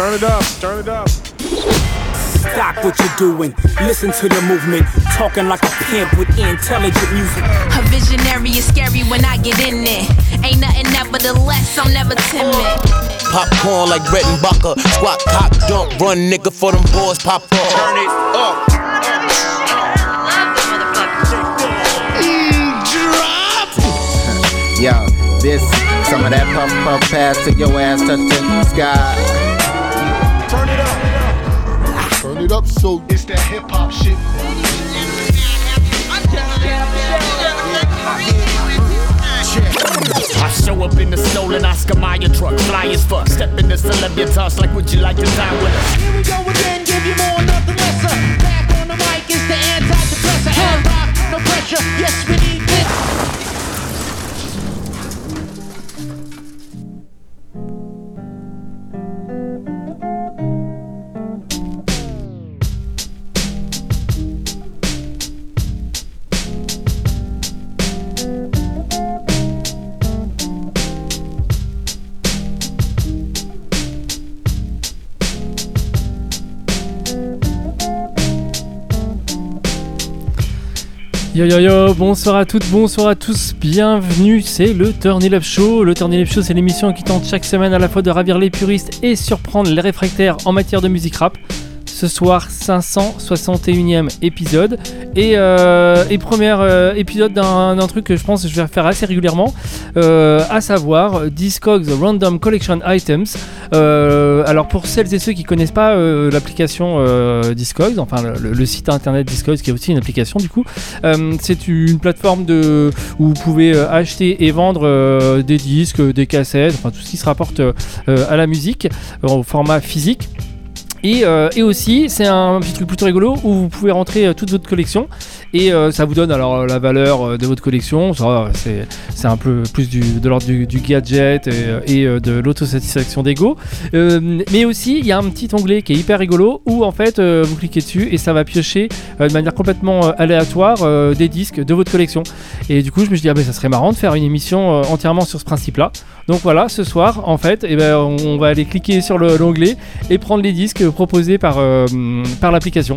Turn it up, turn it up. Stop what you're doing. Listen to the movement. Talking like a pimp with intelligent music. A visionary is scary when I get in there. Ain't nothing nevertheless, I'm never timid. Popcorn like Brett and Bucker. Squat, cock, dump, run, nigga, for them boys pop up. Turn it up. Yo, this, some of that puff puff pass to your ass touch the sky. Turn it up so it's that hip hop shit. I show up in the stolen Oscar Mayer truck, fly as fuck. Step in the celebritas like, would you like to dine with us? Here we go again, give you more, nothing lesser. Uh, back on the mic is the antidepressant. And rock, no pressure. Yes, we need this. Yo yo yo, bonsoir à toutes, bonsoir à tous, bienvenue, c'est le Turn It Up Show. Le Turn It Up Show, c'est l'émission qui tente chaque semaine à la fois de ravir les puristes et surprendre les réfractaires en matière de musique rap. Ce soir, 561e épisode et, euh, premier euh, épisode d'un truc que je pense que je vais faire assez régulièrement, euh, à savoir Discogs Random Collection Items. Alors pour celles et ceux qui connaissent pas l'application Discogs, enfin le, site internet Discogs qui est aussi une application du coup, c'est une plateforme où vous pouvez acheter et vendre des disques, des cassettes, enfin tout ce qui se rapporte à la musique au format physique. Et, euh, aussi, c'est un petit truc plutôt rigolo où vous pouvez rentrer euh, toute votre collection et euh, ça vous donne alors euh, la valeur euh, de votre collection. C'est, un peu plus de l'ordre du, gadget et, de l'autosatisfaction d'ego. Mais aussi, il y a un petit onglet qui est hyper rigolo où en fait vous cliquez dessus et ça va piocher de manière complètement aléatoire des disques de votre collection. Et du coup, je me suis dit, ah ben ça serait marrant de faire une émission entièrement sur ce principe-là. Donc voilà, ce soir, en fait, eh ben, on, va aller cliquer sur le- l'onglet et prendre les disques proposés par, l'application.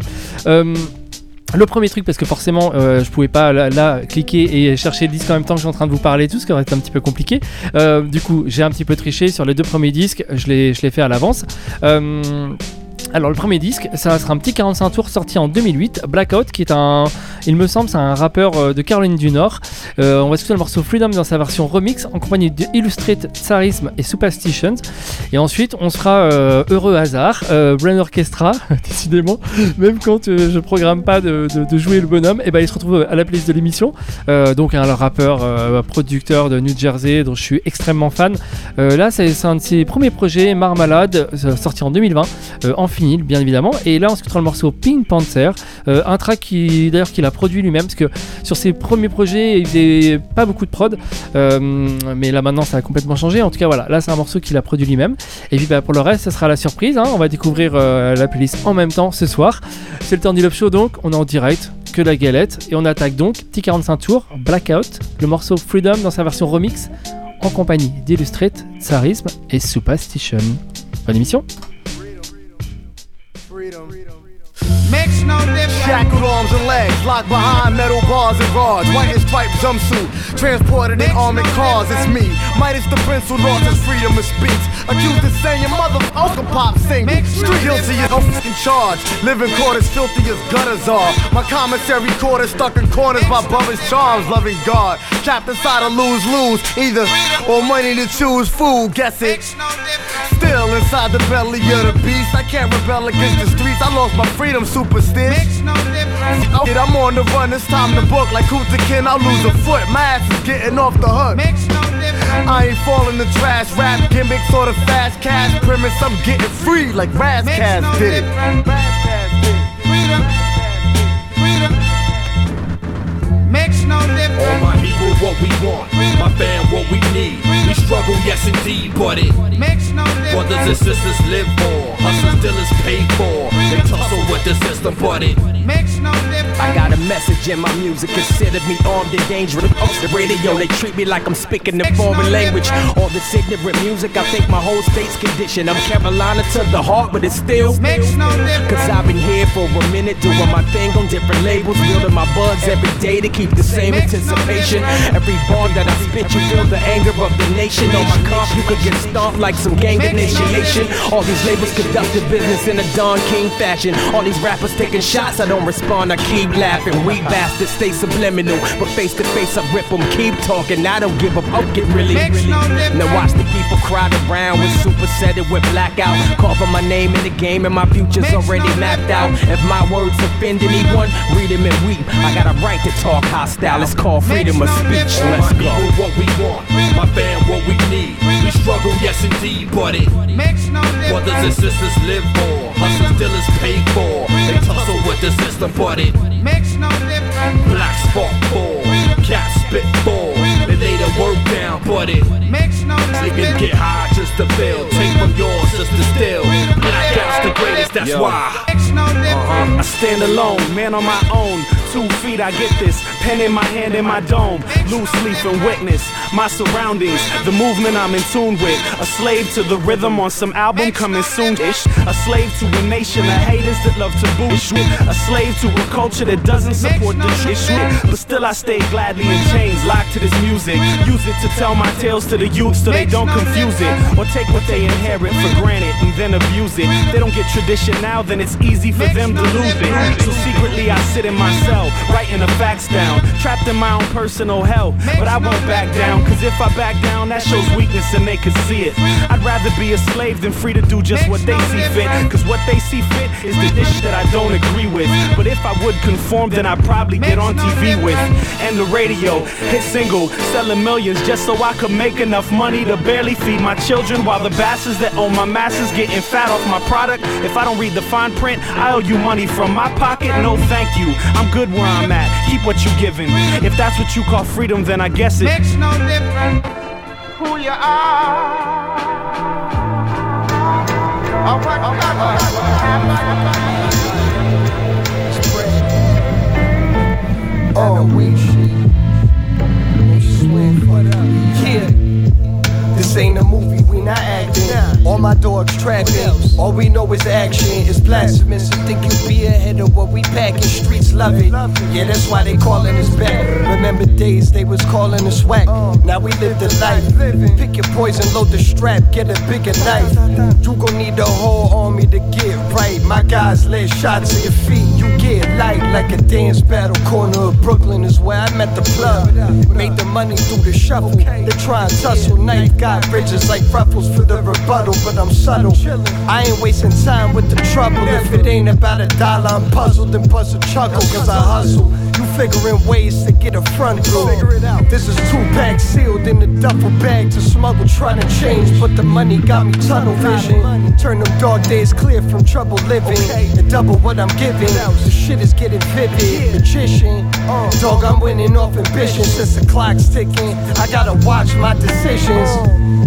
Le premier truc, parce que forcément, euh, je pouvais pas là, cliquer et chercher le disque en même temps que je suis en train de vous parler tout, ce qui aurait été un petit peu compliqué. Euh, du coup, j'ai un petit peu triché sur les deux premiers disques, je les fais à l'avance. Euh, alors le premier disque, ça sera un petit 45 tours sorti en 2008, Blackout, qui est un, il me semble, c'est un rappeur euh, de Caroline du Nord. Euh, on va écouter le morceau Freedom dans sa version remix en compagnie de Illustrate, Tsarism et Superstitions. Et ensuite, on sera euh, Heureux Hasard, euh, Brain Orchestra, décidément, même quand je programme pas de, jouer le bonhomme, et ben il se retrouve à la playlist de l'émission. Donc un rappeur, producteur de New Jersey dont je suis extrêmement fan. Là, c'est un de ses premiers projets, Marmalade, sorti en 2020, euh, en bien évidemment. Et là, on se écoutera le morceau Pink Panther, euh, un track qui d'ailleurs qu'il a produit lui-même, parce que sur ses premiers projets, il faisait pas beaucoup de prod, euh, mais là maintenant ça a complètement changé. En tout cas, voilà, là c'est un morceau qu'il a produit lui-même. Et puis bah, pour le reste, ça sera la surprise. hein. On va découvrir euh, la playlist en même temps ce soir. C'est le It Up Show donc, on est en direct que la galette et on attaque donc petit 45 tours Blackout le morceau Freedom dans sa version remix en compagnie d'Illustrate, Tsarism et Superstition. Bonne émission Makes no difference. Shackled arms and legs, locked behind metal bars and rods. White and striped jumpsuit, transported in armored cars. It's me, Midas the Prince who lost his freedom of speech. Accused of saying your motherfucker pop single. Street guilty as in charge. Living quarters filthy as gutters are. My commissary quarters stuck in corners by Bubba's charms. Loving God, trapped inside a lose lose. Either or money to choose food. Guess it. Still inside the belly of the beast. I can't rebel against the streets. I lost my freedom, super stitch. I'm on the run, it's time to book. Like Kunta Kin, I'll lose a foot. My ass is getting off the hook. No I ain't falling the trash. Rap gimmick, sort the fast cash premise. I'm getting free like Razcast did it. Makes no difference. All my people, what we want. My fam, what we need. We struggle, yes indeed, but it. Makes no difference. Brothers Brothers and sisters live for, hustlers, dealers pay for. They tussle with the system, but it makes no difference. I got a message in my music, consider me armed and dangerous. Off the radio, they treat me like I'm speaking a foreign language. All this ignorant music, I think my whole state's condition. I'm Carolina to the heart, but it's still makes no difference. Cause I've been here for a minute, doing my thing on different labels, building my buds every day to keep the same anticipation. Every bar that I spit, you feel the anger of the nation. On my comp, you could get stomped like some gang initiation. All these labels conducted business in a Don King fashion. All these rappers taking shots, I don't respond, I keep laughing. We bastards stay subliminal, but face to face I rip them. Keep talking, I don't give up. I'll get really, really. Now watch the people crowd around with super set it with blackout. Carving my name in the game and my future's already mapped out. If my words offend anyone, read them and weep. I got a right to talk hostile. It's called freedom of speech. Let's my go. people what we want, my fam what we need. We struggle, yes indeed, but it Makes no brothers and sisters live for, hustlers, dealers pay for. They tussle with the system, but it Makes no difference. black spark ball, cat spit ball. They lay the work down, but it Makes no they can get high just to feel. Take from yours just to steal. Blackout's the greatest, that's why. No. Uh-huh. I stand alone, man on my own. Two feet, I get this. Pen in my hand in my dome. Loose leaf and witness my surroundings. The movement I'm in tune with. A slave to the rhythm on some album coming soon ish. A slave to a nation of haters that love to boost shit. A slave to a culture that doesn't support the shit shit. But still, I stay gladly in chains, locked to this music. Use it to tell my tales to the youth so they don't confuse it. Or take what they inherit for granted and then abuse it. They don't get tradition now, then it's easy for them to lose it. So secretly, I sit in my cell, writing the facts down. Trapped in my own personal hell. But I won't back down, cause if I back down, that shows weakness and they can see it. I'd rather be a slave than free to do just what they see fit. Cause what they see fit is the dish that I don't agree with. But if I would conform, then I'd probably get on TV with. And the radio, hit single, selling millions just so I could make enough money to barely feed my children. While the bastards that own my masses getting fat off my product. If I don't read the fine print, owe you money from my pocket. No, thank you. I'm good where I'm at. Keep what you're giving. If that's what you call freedom, then I guess it. Makes no difference who you are. Or what Oh, we Yeah. This ain't a movie, we not acting. All my dogs trapping. All we know is action. It's blasphemous to think you be ahead of what we packing. Streets love it. Yeah, that's why they calling us back. Remember days they was calling us whack. Now we live the life. Pick your poison, load the strap, get a bigger knife. You gon' need the whole army to get right. My guys lay shots to your feet. Get light like a dance battle. Corner of Brooklyn is where I met the plug. Made the money through the shuffle. They try and tussle. Knife got bridges like ruffles for the rebuttal, but I'm subtle. I ain't wasting time with the trouble. If it ain't about a dollar, I'm puzzled and bust a chuckle. Cause I hustle. You figuring ways to get a front through. This is two packs sealed in the duffel bag to smuggle, trying to change, but the money got me tunnel vision. Turn them dark days clear from trouble living and double what I'm giving. The shit is getting vivid. Magician, dog, I'm winning off ambition since the clock's ticking. I gotta watch my decisions.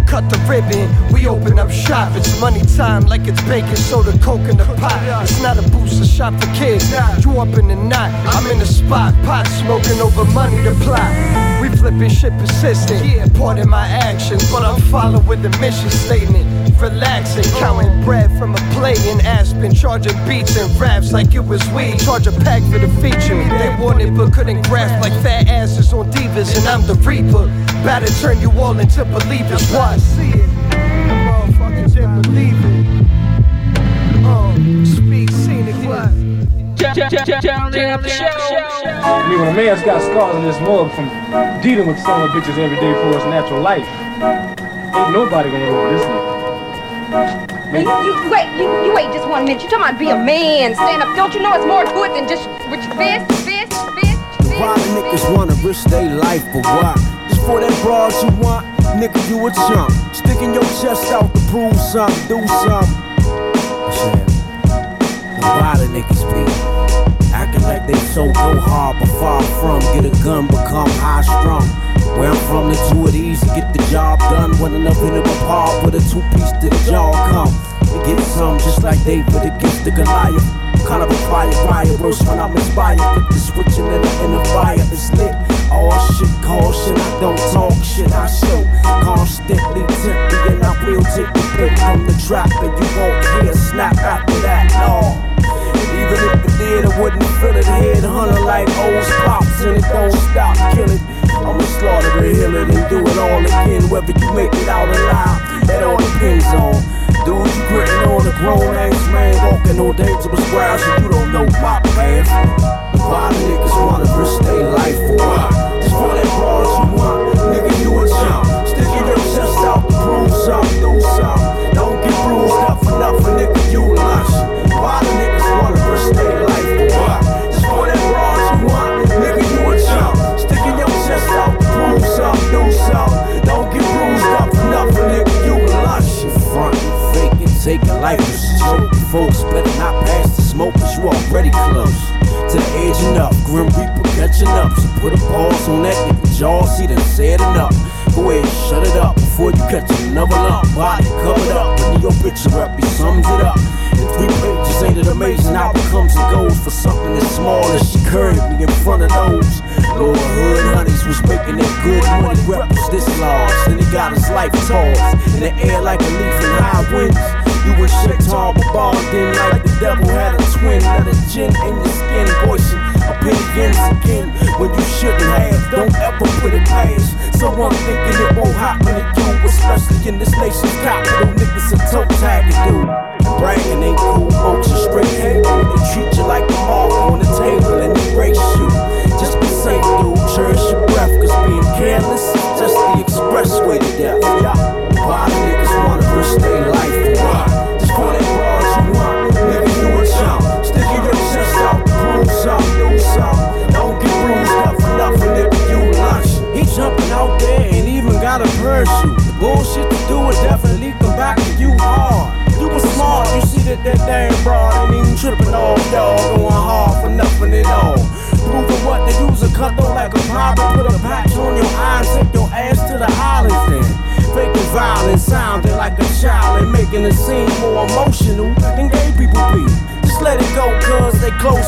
Cut the ribbon, we open up shop. It's money time like it's baking soda, coke in the pot. It's not a booster shop for kids. You up in the knot, I'm in the spot. Pot smoking over money to plot. We flipping shit persistent. Yeah, part of my action, but I'm following the mission statement. Relaxing, counting bread from a play in Aspen, charging beats and raps like it was weed. Charge a pack for the feature. They wanted but couldn't grasp like fat asses on divas, and I'm the reaper. About to turn you all into believers. What? See it. Motherfuckers didn't believe it. I mean, when a man's got scars in his mug from dealing with some of bitches every day for his natural life, ain't nobody gonna know this nigga. You, you, wait, you, you wait just one minute. You talking about be a man, stand up. Don't you know it's more to it than just with your fist, fist, fist, fist? Why niggas wanna risk their life for what? Just for that bras you want, nigga, you a chump. Sticking your chest out to prove something, do something. Shit. Why the niggas be like they so go hard, but far from get a gun, become high strung. Where I'm from, the two of these to get the job done. When enough in them apart with a two piece to the jaw come. To get some, just like David against the Goliath. Kind of a fire, fire, worse when I'm inspired. Put the switching in the, in the fire, it's lit. All shit, caution, I don't talk shit, I show. Constantly tempting, and I will take the break from the trap, and you won't hear a snap after that, no. Even if it did, I wouldn't feel it. Head hunter like old pops, and it don't stop killing. I'ma slaughter the hill and do it all again, whether you make it out alive. That all depends on. Dude, you gritting on a grown ass man, walking on dangerous grounds, so you don't know my path. Why the niggas wanna risk their life for? Just for that bras you want, nigga, you a chump. Sticking your chest out prove something, do something. Folks better not pass the smoke, cause you already close to the edge up. Grim Reaper catching up. So put a pause on that jaw. See them said enough. Go ahead, shut it up before you catch another lump. Body covered up. When your picture up, he sums it up. In three pages, ain't it amazing how it comes and goes for something as small as she curved me in front of those. Lord Hood Honeys was making that good money. Rep was this large. Then he got his life tossed in the air like a leaf in high winds. You were shit tall, but balled in like the devil had a twin. Let a gin in your skin, voicing opinions again when you shouldn't have. Don't ever put it past someone thinking it won't happen to you, especially in this nation's capital. Niggas a toe tag dude. Bragging ain't cool, folks are straight hate. They treat you like a mark on the table and erase you. Just be safe, dude. Cherish your breath, cause being careless is just the expressway to death. Yeah. Why niggas wanna risk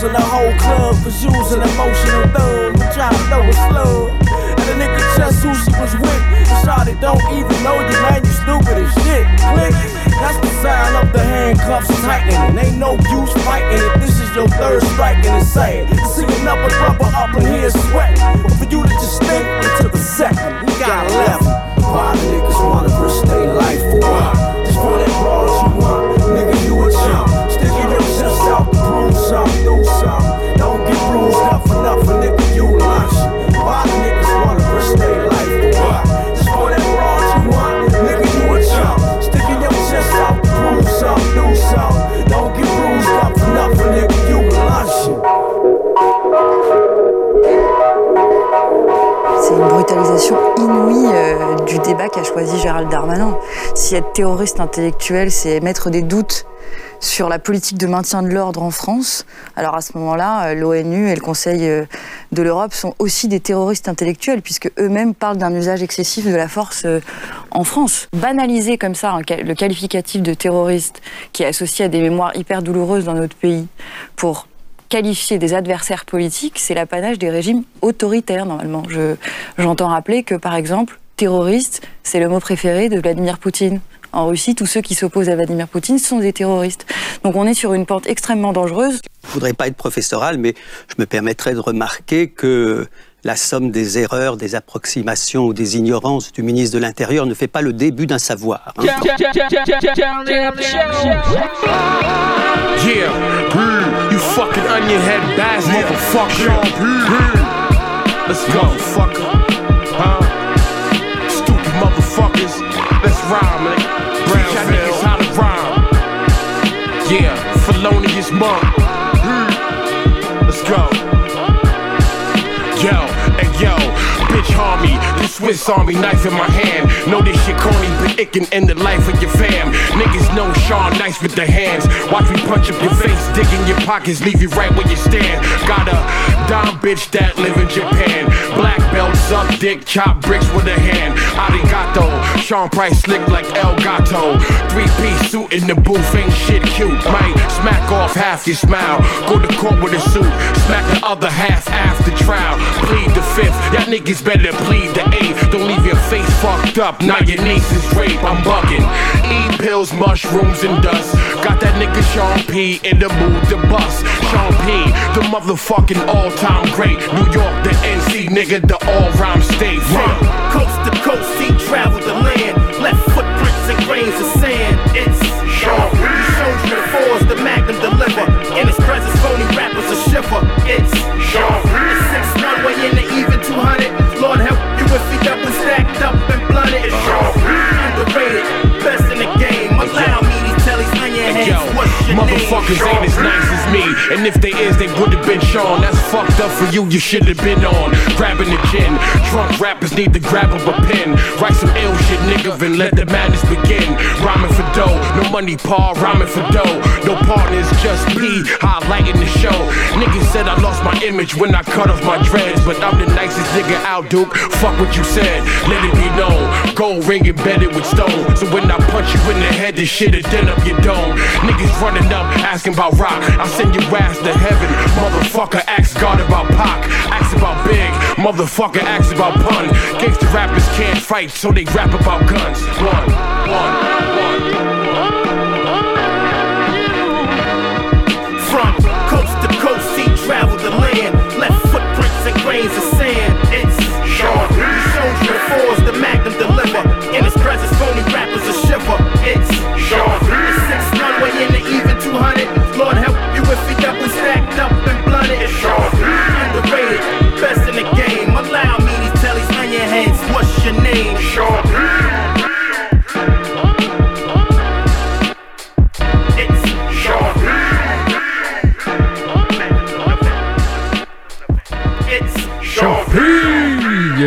closing the whole club. You's an emotional thug. We try to throw a slug. And the nigga just who she was with. Shot it, don't even know you, man. You stupid as shit. Click. That's the sign of the handcuffs tightening. Ain't no use fighting it. This is your third strike and it's sad. See another brother up in here sweating. But for you to just think it a second. We got 11. Why the niggas wanna risk their life for? Just for that bras you want. Nigga, you a chump. Inouïe euh, du débat qu'a choisi Gérald Darmanin. Si être terroriste intellectuel, c'est mettre des doutes sur la politique de maintien de l'ordre en France, alors à ce moment-là, euh, l'ONU et le Conseil euh, de l'Europe sont aussi des terroristes intellectuels, puisque eux-mêmes parlent d'un usage excessif de la force en France. Banaliser comme ça le qualificatif de terroriste qui est associé à des mémoires hyper douloureuses dans notre pays pour qualifier des adversaires politiques, c'est l'apanage des régimes autoritaires normalement. Je- J'entends rappeler que par exemple, terroriste, c'est le mot préféré de Vladimir Poutine. En Russie, tous ceux qui s'opposent à Vladimir Poutine sont des terroristes. Donc on est sur une pente extrêmement dangereuse. Je voudrais pas être professoral, mais je me permettrais de remarquer que la somme des erreurs, des approximations ou des ignorances du ministre de l'Intérieur ne fait pas le début d'un savoir. hein. Fucking onion head bass motherfucker. Let's go, fucker. Huh? Stupid motherfuckers. Let's rhyme, man. Brown niggas how to rhyme. Yeah, felonious monk. Let's go. Yo, and yo, bitch. The Swiss Army knife in my hand. Know this shit corny, but it can end the life of your fam. Niggas know Sean nice with the hands. Watch me punch up your face, dig in your pockets, leave you right where you stand. Got a dumb bitch that live in Japan. Black belt, suck dick, chop bricks with a hand. Arigato, Sean Price slick like El Gato. Three piece suit in the booth, ain't shit cute. Might smack off half your smile. Go to court with a suit, smack the other half after trial. Plead the fifth, y'all niggas better plead the eighth. Don't leave your face fucked up, now your niece is rape. I'm bugging. Eat pills, mushrooms, and dust. Got that nigga Sean P in the mood to bust. Sean P, the motherfucking all time great. New York, the NC nigga, the all rhyme state. From coast to coast, he traveled motherfuckers ain't as nice me. And if they is, they would have been Sean. That's fucked up for you, you should have been on. Grabbing the gin. Drunk rappers need to grab up a pen. Write some ill shit, nigga, and let the madness begin. Rhyming for dough, no money, Paul, rhyming for dough. No partners, just me, highlighting the show. Niggas said I lost my image when I cut off my dreads. But I'm the nicest nigga out, Duke. Fuck what you said, let it be known. Gold ring embedded with stone. So when I punch you in the head, this shit'll dent up your dome. Niggas running up, asking about rock. I'll send your ass to heaven. Motherfucker, ask God about Pac. Ask about Big. Motherfucker, ask about pun. Gangsta rappers can't fight, so they rap about guns. One, one,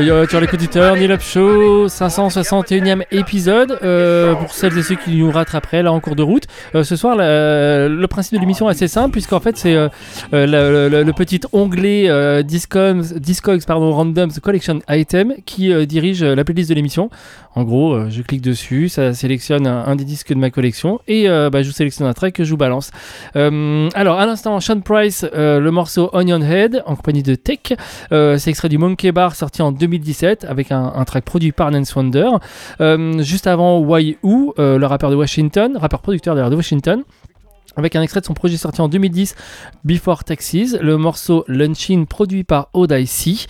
Yo yo, sur l'écoute du Turn Up Show, 561e épisode. Euh, pour celles et ceux qui nous rattraperaient là en cours de route, Euh, ce soir, le principe de l'émission est assez simple, puisqu'en fait, c'est euh, euh, le, petit onglet euh, Discogs, Discogs pardon, Randoms Collection Item qui euh, dirige euh, la playlist de l'émission. En gros, euh, je clique dessus, ça sélectionne un, des disques de ma collection et euh, bah, je vous sélectionne un track que je vous balance. Euh, alors, à l'instant, Sean Price, euh, le morceau Onion Head en compagnie de Tech. Euh, c'est extrait du Monkey Bar sorti en 2017 avec un, track produit par Nance Wonder. Euh, juste avant Why Who, euh, le rappeur de Washington, rappeur producteur de Washington. Avec un extrait de son projet sorti en 2010, Before Taxes, le morceau Lunchin produit par Odyssey.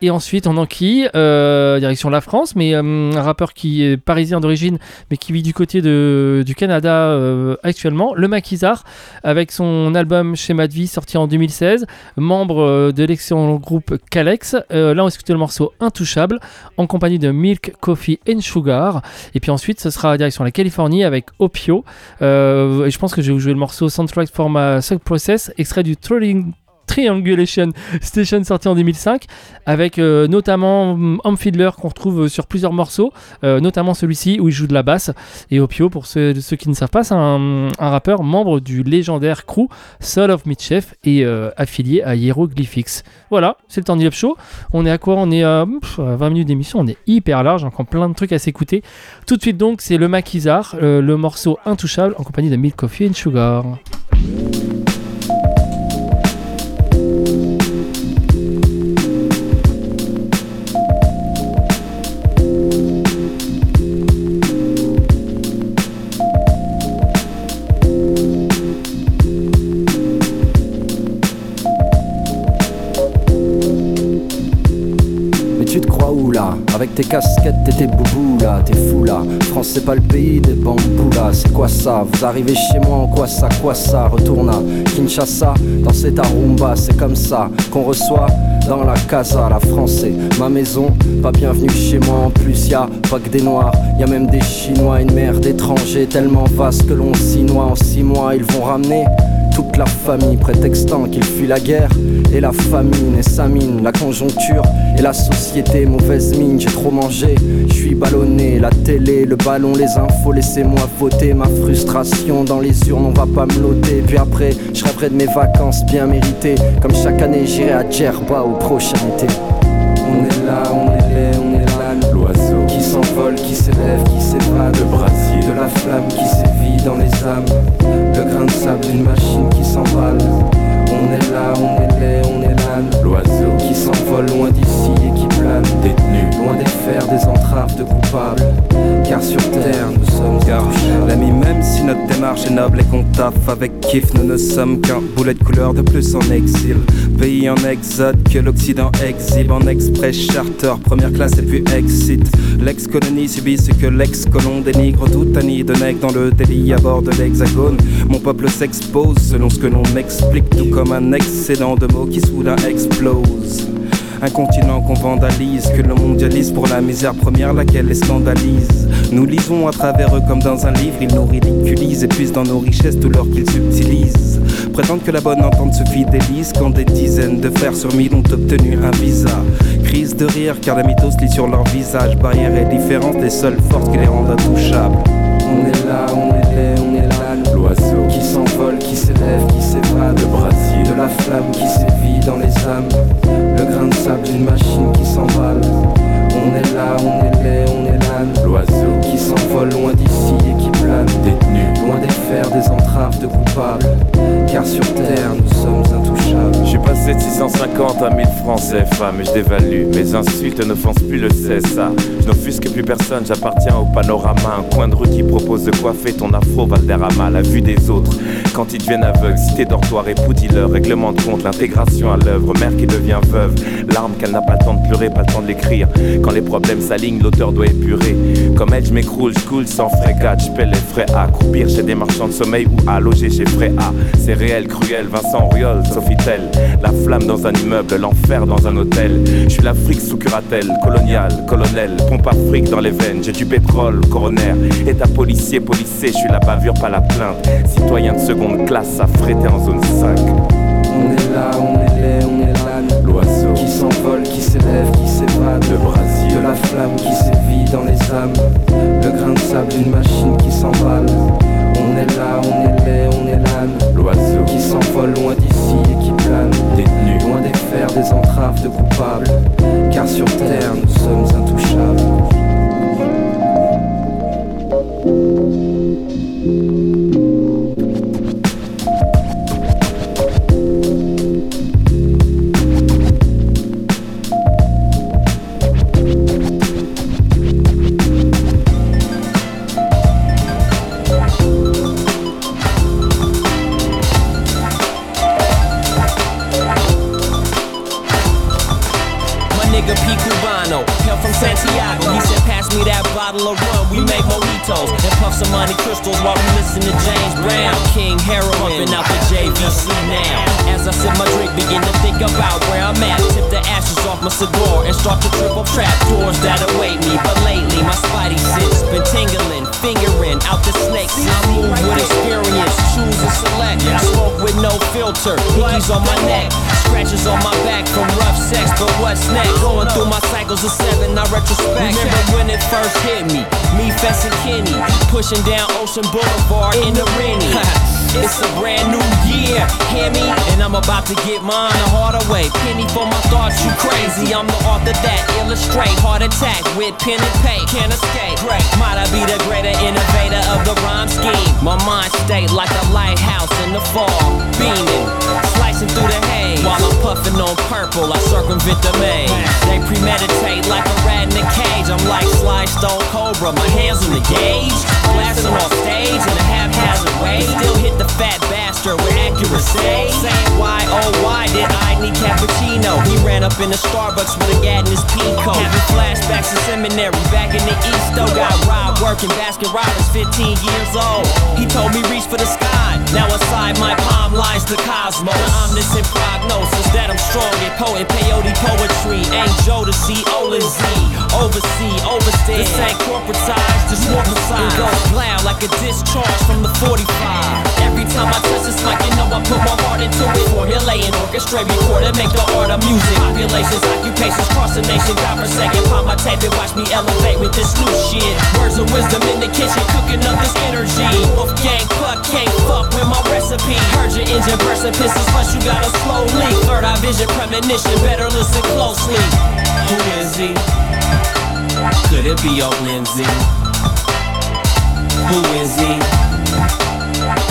Et ensuite, on enquille, euh, direction la France, mais euh, un rappeur qui est parisien d'origine, mais qui vit du côté de, du Canada euh, actuellement, le Maquisard, avec son album Schéma de vie sorti en 2016, membre de l'excellent groupe Calex. Là, on va écouter le morceau Intouchable, en compagnie de Milk, Coffee and Sugar. Et puis ensuite, ce sera direction la Californie avec Opio. Et je pense que je vais vous jouer le morceau Soundtrack for My Sub Process, extrait du Trolling Triangulation Station sorti en 2005 avec euh, notamment hum, Ham Fiddler qu'on retrouve sur plusieurs morceaux euh, notamment celui-ci où il joue de la basse. Et Opio pour ceux, qui ne savent pas c'est un, rappeur membre du légendaire crew Soul of Mitchef et euh, affilié à Hieroglyphics. Voilà c'est le temps Up Show. On est à quoi? On est à, pff, à 20 minutes d'émission. On est hyper large encore plein de trucs à s'écouter. Tout de suite donc c'est le Maquisard euh, le morceau Intouchable en compagnie de Milk Coffee and Sugar tes casquettes et tes boubous là, t'es fou là. France c'est pas le pays des bambous là, c'est quoi ça? Vous arrivez chez moi en quoi ça, quoi ça? Retourne à Kinshasa, dans cette arumba, c'est comme ça qu'on reçoit dans la casa, la français, ma maison, pas bienvenue chez moi. En plus, y a pas que des noirs, y a même des chinois, une mer d'étrangers tellement vaste que l'on s'y noie. En six mois, ils vont ramener toute la famille, prétextant qu'il fuit la guerre. Et la famine et sa mine, la conjoncture et la société, mauvaise mine, j'ai trop mangé, je suis ballonné, la télé, le ballon, les infos, laissez-moi voter, ma frustration dans les urnes, on va pas me loter, puis après, je rêverai de mes vacances bien méritées, comme chaque année j'irai à Djerba au prochain été. On est là, on s'élève, qui s'évade, le brasier de la flamme qui sévit dans les âmes, le grain de sable d'une machine qui s'emballe. On est là, on est laid, on est l'âne, l'oiseau. Qui s'envole loin d'ici et qui plane, détenu, loin des fers, des entraves de coupables. Car sur terre, nous sommes intouchables. L'ami, même si notre démarche est noble et qu'on taffe avec kiff, nous ne sommes qu'un boulet de couleur de plus en exil. Pays en exode que l'Occident exhibe en express charter, première classe et puis exit. L'ex-colonie subit ce que l'ex-colon dénigre, tout un nid de nègres dans le délit à bord de l'hexagone. Mon peuple s'expose selon ce que l'on m'explique, tout comme un excédent de mots qui soudain explose. Un continent qu'on vandalise, que l'on mondialise pour la misère première, laquelle les scandalise. Nous lisons à travers eux comme dans un livre, ils nous ridiculisent et puisent dans nos richesses tout l'or qu'ils subtilisent. Prétendent que la bonne entente se fidélise quand des dizaines de frères sur mille ont obtenu un visa. Crise de rire car la mythos lit sur leur visage, barrière et différence, les seules forces qui les rendent intouchables. On est là, on est laid, on est là, l'oiseau qui s'envole, qui s'élève, qui s'évade, le brasier de la flamme qui sévit dans les âmes, le grain de sable d'une machine qui s'emballe. On est là, on est laid, on est l'âne, l'oiseau qui s'envole loin d'ici et qui plane, détenu, loin fers, des entraves de coupables. Car sur terre, nous sommes intouchables. Suis passé de 650 à 1000 francs CFA, mais je dévalue. Mes insultes n'offensent plus le CSA. Je n'offusque plus personne, j'appartiens au panorama. Un coin de rue qui propose de coiffer ton afro Valderrama, la vue des autres. Quand ils deviennent aveugles, cité dortoir, époux dealer, règlement de compte, l'intégration à l'œuvre, mère qui devient veuve, larme qu'elle n'a pas le temps de pleurer, pas le temps de l'écrire. Quand les problèmes s'alignent, l'auteur doit épurer. Comme elle, je m'écroule, je coule sans frégat, je paie les frais à croupir chez des marchands de sommeil ou à loger chez Frais A. C'est réel, cruel, Vincent Riol, Sofitel. La flamme dans un immeuble, l'enfer dans un hôtel. Je suis l'Afrique sous curatelle, colonial, colonel, pompe Afrique dans les veines. J'ai du pétrole, coroner. État policier, policier, je suis la bavure, pas la plainte. Citoyen de seconde classe, affrété en zone 5. On est là, on est laid, on est là, l'oiseau qui s'envole, qui s'élève, qui s'évade, le brasier de la flamme qui sévit dans les âmes, le grain de sable d'une machine qui s'emballe. On est là, on est laid, on est l'âne, l'oiseau qui s'envole loin d'ici et qui plane, détenu, loin des fers, des entraves de coupables. Car sur terre, nous sommes intouchables. Cigar and start to trip up trap doors that await me. But lately, my spidey sense been tingling, fingering out the snakes. I move with experience, choose and select. I smoke with no filter, hickeys on my neck, scratches on my back from rough sex. But what's next? Going through my cycles of seven, I retrospect. Remember when it first hit me? Me, Fess and Kenny, pushing down Ocean Boulevard in the Rennie. It's a brand new year, hear me? And I'm about to get mine the harder way. Penny for my thoughts, you crazy. I'm the author that illustrate heart attack with pen and paint. Can't escape. Great. Might I be the greater innovator of the rhyme scheme? My mind state like a lighthouse in the fall, beaming, slicing through the haze. While I'm puffing on purple, I circumvent the maze. They premeditate like a rat in a cage. I'm like Sly Stone Cobra, my hands on the gauge, blasting off stage in a haphazard way. Still hit the fat bastard with accuracy. Saying why, oh why did I need cappuccino? He ran up in the Starbucks with a gat in his peacoat. Having flashbacks to seminary back in the East, though. Got robbed working Baskin Robbins, 15 years old. He told me reach for the sky. Now inside my palm lies the cosmos. Omniscient prognosis that I'm strong and potent. Peyote poetry ain't Jodeci, Olin Z. Oversee, overstay. This ain't corporatized, just precise. It goes loud like a discharge from the 45. Every time I touch this mic, you know I put my heart into it. Formulating, orchestrate, record, and make the art of music. Populations, occupations, cross the nation. God second, pop my tape and watch me elevate with this new shit. Words of wisdom in the kitchen, cooking up this energy. Wolfgang Puck can't fuck with my recipe. Heard your engine precipices, plus you got a slow leak. Third eye vision, premonition, better listen closely. Who is he? Could it be old Lindsay? Who is he?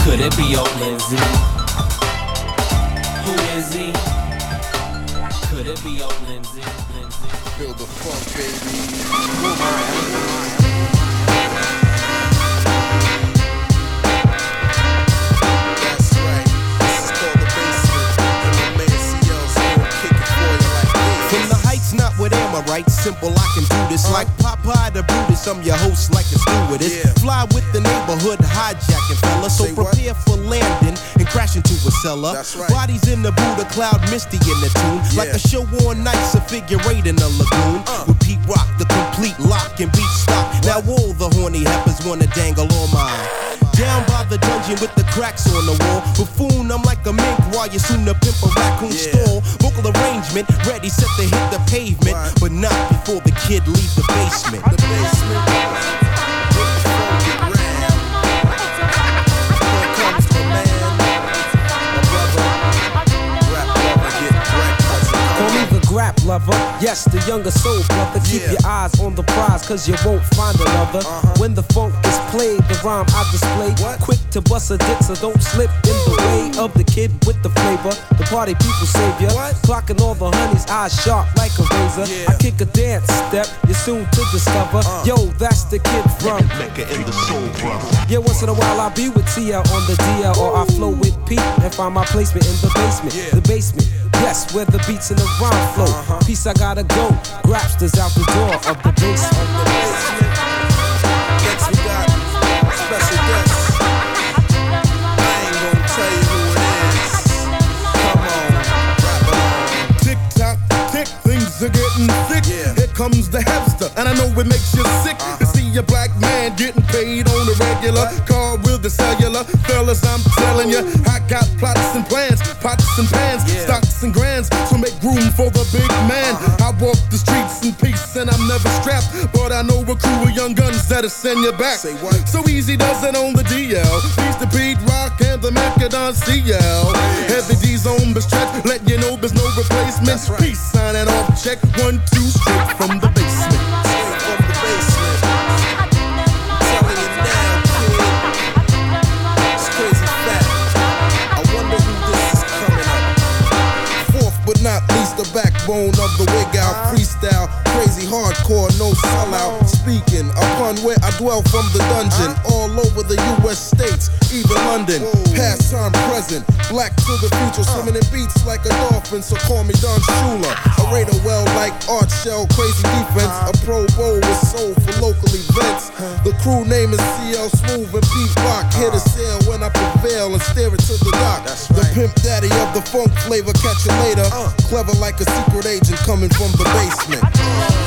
Could it be old Lindsay? Who is he? Could it be old Lindsay? Feel the funk, baby. Not with Amorite. Simple, I can do this. Like Popeye the Brutus, I'm your host like a stewardess. Fly with the neighborhood hijacking fella. So prepare for landing and crash into a cellar. Bodies in the Buddha cloud, misty in the tune. Like a show on nights, a figure eight in a lagoon. With Pete Rock, the complete lock and beat stock. Now all the horny heifers wanna dangle on mine. Down by with the cracks on the wall. Buffoon, I'm like a mink while you soon to pimp a raccoon stall. Vocal arrangement, ready, set to hit the pavement. But not before the kid leave the basement. The basement. The lover. Yes, the younger soul brother. Keep your eyes on the prize, cause you won't find another. When the funk is played, the rhyme I display. Quick to bust a dick, so don't slip in the way of the kid with the flavor. The party people savior. Clocking all the honeys, eyes sharp like a razor. I kick a dance step, you're soon to discover. Yo, that's the kid from Mecca in the soul, brother. yeah, once in a while I be with TL on the DL or I flow with Pete and find my placement in the basement. The basement, yes, where the beats and the rhyme flow. Uh-huh. Peace, I gotta go. Grapsters out the door of the basement. Next we got special guest. I ain't gonna tell you who it is. Come on, rap along. Tick tock, tick, things are getting thick. Here comes the hamster, and I know it makes you sick uh-huh. to see a black man getting paid on the regular. Car with the cellular, fellas, I'm telling you, I got plots and plans, pots and pans, room for the big man. I walk the streets in peace, and I'm never strapped, but I know a crew of young guns that'll send you back. Say what? So easy does it on the DL. Peace to Pete Rock and the Mecca Don CL. Heavy D's on the stretch, let you know there's no replacement. Peace, sign it off, check one, two, straight from the freestyle. Hardcore, no sellout. Speaking upon where I dwell from the dungeon, all over the U.S. states, even London. Past time, present, black to the future, swimming in beats like a dolphin. So call me Don Shula. A raider well like Art Shell, crazy defense. A Pro Bowl with soul for local events. The crew name is CL Smooth and Pete Rock. Here to sail when I prevail and stare it to the dock. The pimp daddy of the funk flavor, catch you later. Uh. Clever like a secret agent coming from the basement.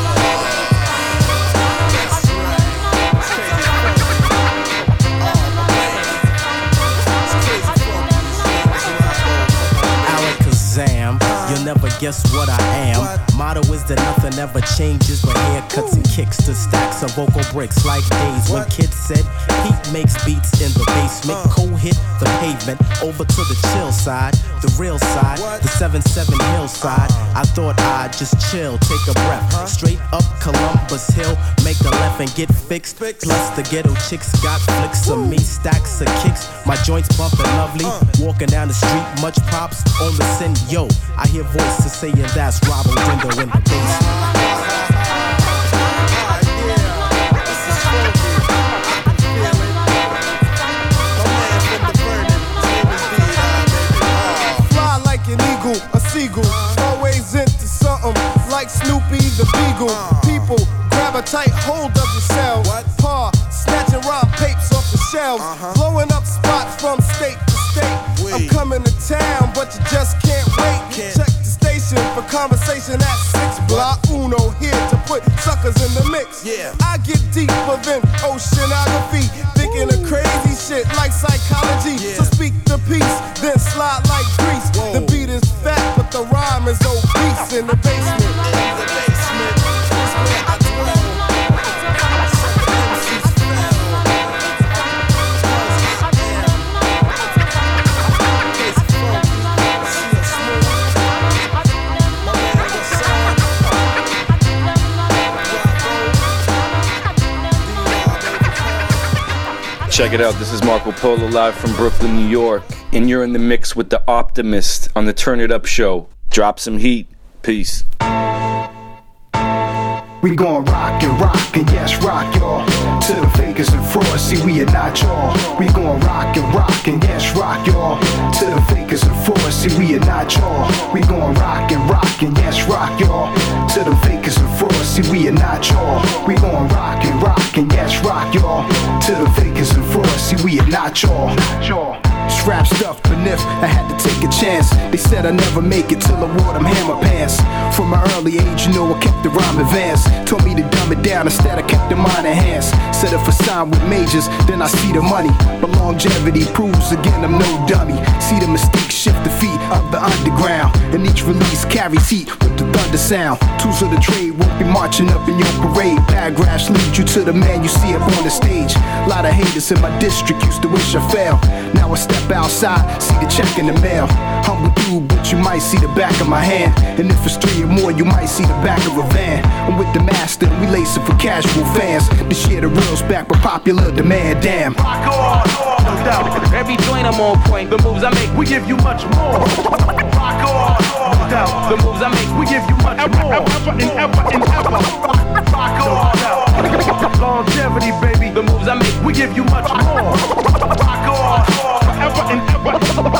Never guess what I am. Motto is that nothing ever changes, but haircuts and kicks to stacks of vocal bricks like days when kids said Pete makes beats in the basement. Co hit the pavement over to the chill side, the real side, the 7-7 hillside. I thought I'd just chill, take a breath. Straight up Columbus Hill, make a left and get fixed. Plus the ghetto chicks got flicks of me, stacks of kicks. My joints bumping lovely. Walking down the street, much props on the send. Yo, I hear voices saying that's Robo Window in the basement. Like Snoopy the Beagle. People grab a tight hold of yourselves. Paw, snatching rhyme papes off the shelves. Blowing up spots from state to state. I'm coming to town, but you just can't wait. Check the station for conversation at 6 block. Uno here to put suckers in the mix. Yeah, I get deeper than oceanography. Thinking of crazy shit like psychology. So speak the piece, then slide like grease. The beat is fat, but the rhyme is obese in the basement. Check it out. This is Marco Polo live from Brooklyn, New York, and you're in the mix with the Optimist on the Turn It Up show. Drop some heat. Peace. We gon' rock and rock and yes, rock y'all. To the fakers and frauds, see we are not y'all. We gon' rock and rock and yes, rock y'all. To the fakers and frauds, see we are not y'all. We gon' rock and rock and yes, rock y'all. To the fakers and frauds, see we are not y'all. We gon' rock and rock and yes, rock y'all. To the fakers and frauds, see we are not y'all. Strap stuffed beneath, I had to take a chance. They said I'd never make it till I wore them hammer pants. From my early age, you know I kept the rhyme advanced. Told me to dumb it down, instead I kept the mind enhanced. Said if I sign with majors, then I see the money. But longevity proves again I'm no dummy. See the mystique shift the feet of the underground. And each release carries heat with the thunder sound. Tools of the trade won't be marching up in your parade. Paragraphs lead you to the man you see up on the stage. A Lot of haters in my district used to wish I fell. Now I step outside, see the check in the mail. Humble dude, but you might see the back of my hand. And if it's three or more, you might see the back of a van. I'm with the master, we lace it for casual fans. This year the reel's back with popular demand, damn. Rock on, no doubt. Every joint I'm on point. The moves I make, we give you much more. Rock on, no doubt. The moves I make, we give you much more. Ever and ever and ever. Rock on, no doubt. Longevity, baby. The moves I make, we give you much more. Rock on,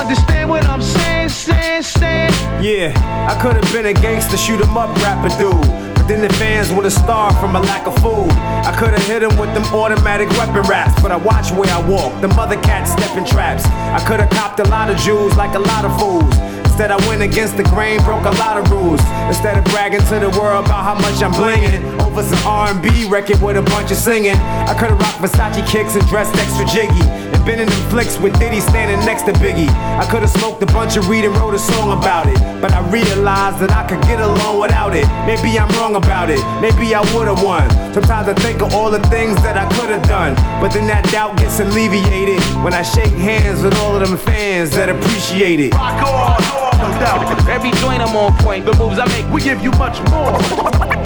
Understand what I'm saying, saying, saying. Yeah, I could have been a gangster, shoot 'em up rapper dude. But then the fans would have starved from a lack of food. I could have hit 'em with them automatic weapon raps, but I watch where I walk. The mother cat stepping traps. I could have copped a lot of Jews like a lot of fools. Instead, I went against the grain, broke a lot of rules. Instead of bragging to the world about how much I'm blinging over some R&B record with a bunch of singing, I could have rocked Versace kicks and dressed extra jiggy. And been in them flicks with Diddy standing next to Biggie. I could have smoked a bunch of weed and wrote a song about it. But I realized that I could get along without it. Maybe I'm wrong about it. Maybe I would've won. Sometimes I think of all the things that I could have done. But then that doubt gets alleviated when I shake hands with all of them fans that appreciate it. Rock on, no doubt. Every joint I'm on point. The moves I make, we give you much more.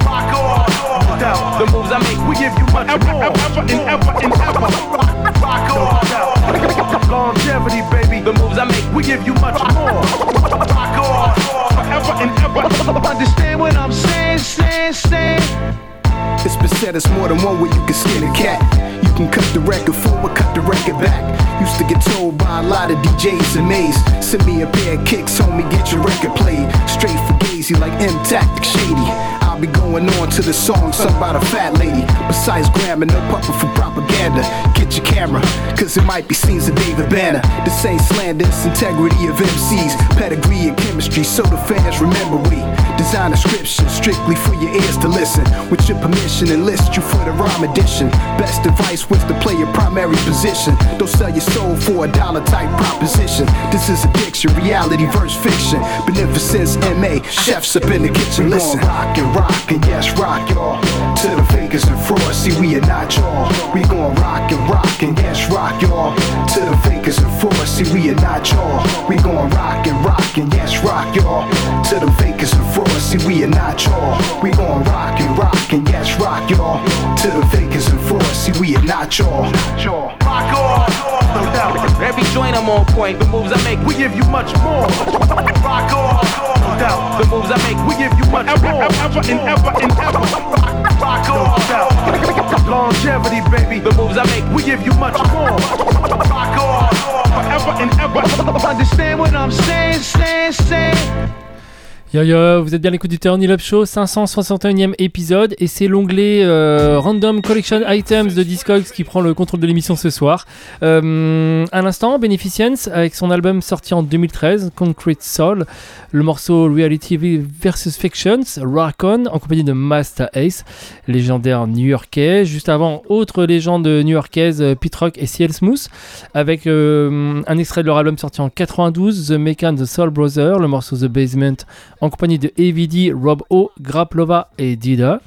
Rock on, no doubt. The moves I make, we give you much more. Ever and ever and ever. Rock on, no doubt. Longevity, baby. The moves I make, we give you much more. Rock on, forever and ever. Understand what I'm saying, saying, saying. It's been said it's more than one way you can skin a cat. You can cut the record forward, cut the record back. Used to get told by a lot of DJs and Mays. Send me a pair of kicks, homie, get your record played. Straight for Gazy like M Tactic Shady. I'll be going on to the song, sung by the fat lady. Besides grammar, no puppet for propaganda. Get your camera, cause it might be scenes of David Banner. This ain't slander, it's integrity of MCs. Pedigree and chemistry, so the fans remember we. Design a scripture strictly for your ears to listen. With your permission, enlist you for the rhyme edition. Best advice was to play your primary position. Don't sell your soul for a dollar type proposition. This is addiction, reality versus fiction. Beneficence, MA, chefs up in the kitchen. Listen, rock and rock and yes, rock y'all. To the fakers and frauds, see we are not y'all. We gon' rock and rock and yes, rock y'all. To the fakers and frauds, see we are not y'all. We gon' rock and rock and yes, rock y'all. To the fakers and frauds, see we are not y'all. We gon' rock and rock and yes, rock y'all. To the fakers and frauds, see we are not y'all. Rock on, no doubt. Every joint I'm on point. The moves I make, we give you much more. Rock on, doubt. The moves I make, we give you much more. Ever and ever and ever. Rock on, doubt. Longevity, baby. The moves I make, we give you much more. Rock on, forever and ever. Understand what I'm saying, saying, saying. Yo yo, vous êtes bien l'écoute du Turn Up Show, 561e épisode, et c'est l'onglet euh, Random Collection Items de Discogs qui prend le contrôle de l'émission ce soir. Euh, à l'instant, Beneficence, avec son album sorti en 2013, Concrete Soul, le morceau Reality vs Fictions, Rock en compagnie de Master Ace, légendaire new-yorkais. Juste avant, autre légende new-yorkaise, euh, Pete Rock et CL Smooth, avec euh, un extrait de leur album sorti en 92, The Mecha and the Soul Brother, le morceau The Basement, en compagnie de AVD, Rob O, Graplova et Dida.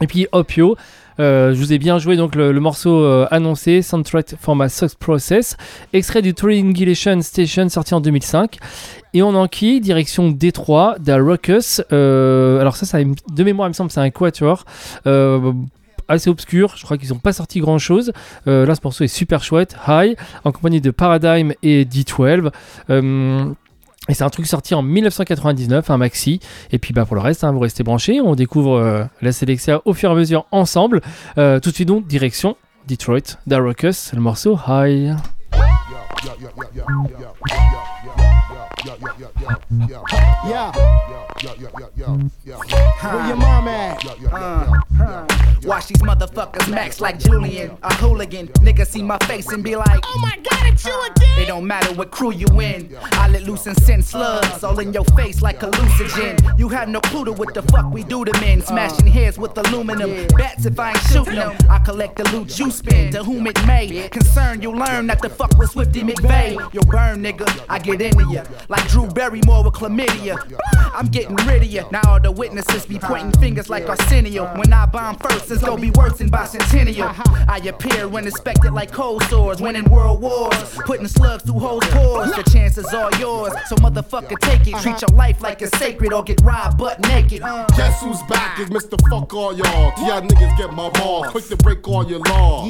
Et puis Opio, euh, je vous ai bien joué donc le, morceau euh, annoncé, Soundtrack for My Success Process, extrait du Triangulation Station sorti en 2005. Et on enquille direction Détroit, Da Ruckus. Euh, alors ça, ça, de mémoire, il me semble, c'est un quatuor. Assez obscur, je crois qu'ils n'ont pas sorti grand chose. Là, ce morceau est super chouette. High, en compagnie de Paradigm et D12. Et c'est un truc sorti en 1999, un maxi. Et puis bah pour le reste, hein, vous restez branchés. On découvre euh, la sélection au fur et à mesure ensemble. Euh, tout de suite donc, direction Detroit, Darocus, le morceau High. Yeah. Where your mom at? Huh. Watch these motherfuckers max like Julian, a hooligan. Nigga see my face and be like, Oh my god, it's you again. It don't matter what crew you in. I let loose and send slugs all in your face like hallucinogen. You have no clue to what the fuck we do to men. Smashing heads with aluminum. Bats if I ain't shooting them. I collect the loot you spend, to whom it may. Concern you learn not to fuck with Swifty McVay. You'll burn, nigga. I get into ya. Like Drew Barrymore with chlamydia. I'm getting rid of ya. Now all the witnesses be pointing fingers like Arsenio. When I bomb first, it's gonna be worse than bicentennial. I appear when inspected like cold sores, winning world wars, putting slugs through holes' pores. The chances are yours, so motherfucker take it. Treat uh-huh. your life like it's sacred or get robbed butt naked. Uh. Guess who's back is Mr. Fuck all y'all. Till y'all niggas get my ball. Quick to break all your law.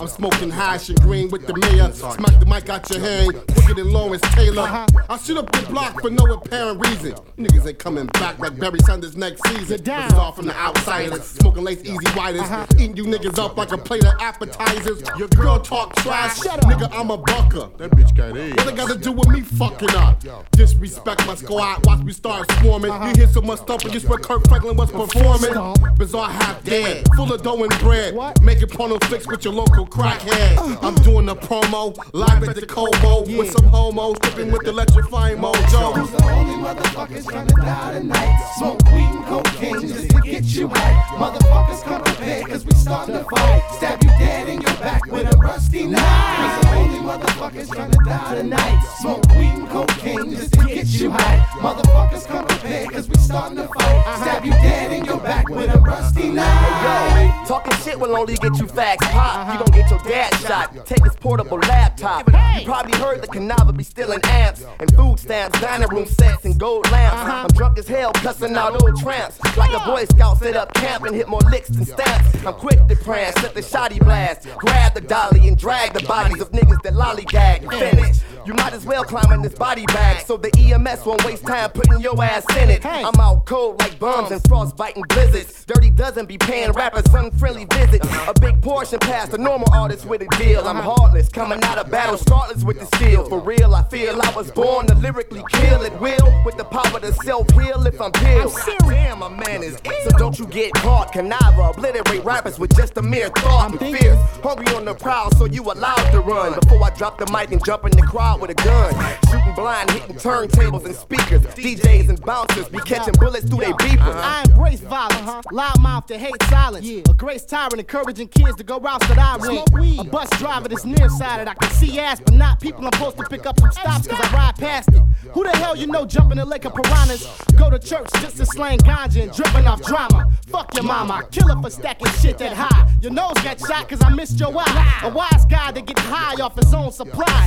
I'm smoking hash and green with the mayor. Smack the mic out your hand. Quicker than Lawrence Taylor. Uh-huh. I shoot up the block for no apparent reason. Niggas ain't coming back like Barry Sanders next season. This is all from the outsiders. Smoking lace easy whiters. Uh-huh. Eating you niggas up like a plate of appetizers. Your girl talk trash. Nigga, I'm a bucker. That bitch got AIDS. What it got to do with me fucking up? Disrespect my squad. Watch me start swarming. Uh-huh. You hear so much stuff and you swear Kirk Franklin was performing. Bizarre half dead. Full of dough and bread. Making porno flicks with your local crackhead. Uh-huh. I'm doing a promo. Live at the Como. With some homos. Tipping with electrifying mojo. only motherfuckers gonna die tonight. Smoke weed and cocaine just to get you high. Motherfuckers come prepared cause we starting to fight. Stab you dead in your back with a rusty knife. The only motherfuckers gonna die tonight. Smoke weed and cocaine just to get you high. Motherfuckers come prepared cause we starting to fight. Stab you dead in your back with a rusty knife. Yo, talking shit will only get you facts pop. You gon' get your dad shot. Take his portable laptop. You probably heard the Kuniva be stealing amps and food stamps, dining room sets and gold lamps. Uh-huh. I'm drunk as hell, cussing out old tramps. Like a Boy Scout set up camp and hit more licks than I'm quick to prance, set the shoddy blast. Grab the dolly and drag the bodies of niggas that lollygag finish. You might as well climb in this body bag so the EMS won't waste time putting your ass in it. I'm out cold like bums and frostbiting blizzards. Dirty doesn't be paying rappers unfriendly visits. A big portion past the normal artist with a deal. I'm heartless, coming out of battle, startless with the steel. For real, I feel I was born to lyrically kill at will with the power to self heal if I'm peeled. Damn, my man is ill. So don't you get caught. Kuniva, obliterate rappers with just a mere thought. I'm fierce, hungry on the prowl, so you allowed to run. Before I drop the mic and jump in the crowd with a gun. Shooting blind, hitting turntables and speakers. DJs and bouncers be catching bullets through their beepers. I embrace violence, loud mouth that hate silence. A grace tyrant encouraging kids to go routes that I win. A bus driver that's nearsighted, I can see ass, but not people I'm supposed to pick up some stops cause I ride past it. Who the hell you know jumping in the lake of piranhas? Go to church just to slang ganja and dripping off drama. Fuck your mama, kill her for stacking shit that high. Your nose got shot cause I missed your eye. A wise guy that gets high off his own supply.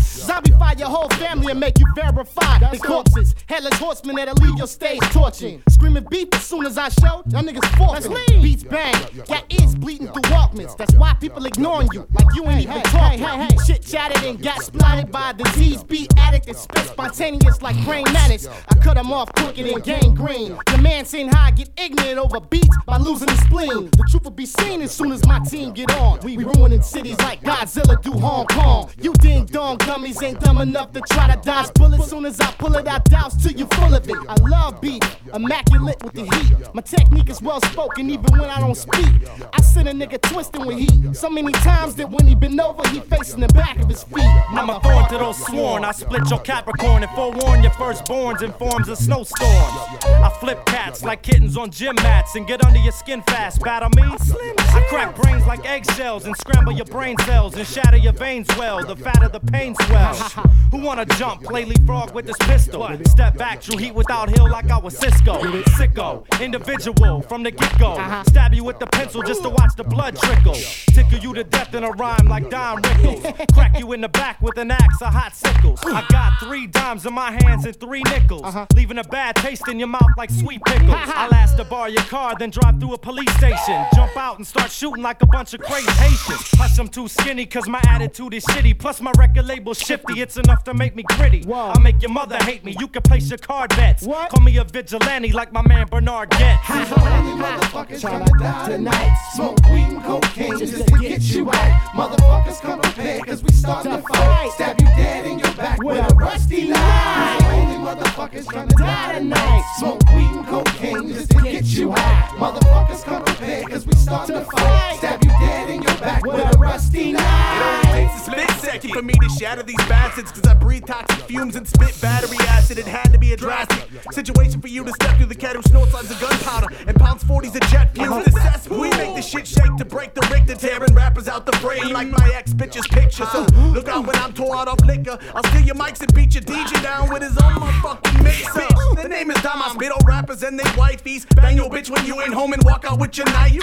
Your whole family and make you verify the corpses. Headless horsemen that'll leave your stage torching. Screaming beef as soon as I show, y'all niggas forfeit. Beats bang, got ears bleeding through Walkmans. That's why people ignoring you, like you ain't even talking. Shit chatted and got splatted by a disease beat addict and spit spontaneous like brain madness. I cut him off quicker than gangrene. The man seen how I get ignorant over beats by losing his spleen. The truth will be seen as soon as my team get on. We ruining cities like Godzilla do Hong Kong. You ding dong dummies ain't dumb enough to try to dodge bullets. Soon as I pull it, I douse till you full of it. I love beat, immaculate with the heat. My technique is well spoken, even when I don't speak. I send a nigga twisting with heat. So many times that when he been over, he facing the back of his feet. I'm a thorn to those sworn. I split your Capricorn and forewarn your firstborns in forms of snowstorms. I flip cats like kittens on gym mats and get under your skin fast. Battle me? I crack brains like eggshells and scramble your brain cells and shatter your veins well. The fatter the pain swells. Who wanna jump? Play leapfrog with this pistol. Step back, true heat without hill like I was Cisco. Sicko, individual from the get go. Uh-huh. Stab you with the pencil just to watch the blood trickle. Tickle you to death in a rhyme like Don Rickles. Crack you in the back with an axe or hot sickles. I got three dimes in my hands and three nickels. Uh-huh. Leaving a bad taste in your mouth like sweet pickles. I'll ask to borrow your car, then drive through a police station. Jump out and start shooting like a bunch of crazy Haitians. Plus, I'm too skinny cause my attitude is shitty. Plus, my record label's shifty. It's enough to make me gritty. I'll make your mother hate me. You can place your card bets. Call me a vigilante like my man Bernard Goetz. Motherfuckers tryna die tonight. Smoke weed and cocaine just to get you out. Motherfuckers come prepared cause we start to fight. Stab you dead in your back with a rusty knife. Only motherfuckers tryna die tonight. Smoke weed and cocaine just to get you high. Motherfuckers come prepared cause we start to fight. Stab you dead in your back with a rusty knife. It takes a split second for me to shatter these bastards Cause I breathe toxic fumes and spit battery acid. It had to be a drastic situation for you to step through the cat who snorts of gunpowder And pounds 40s of jet fumes. The cesspool We make the shit shake to break the Richter Tearing rappers out the frame like my ex bitch's picture So look out when I'm tore out off liquor. I'll steal your mics and beat your DJ down with his own motherfucking mix bitch The name is Dom, I spit on rappers and they wifeys. Bang your bitch when you ain't home and walk out with your Nikes.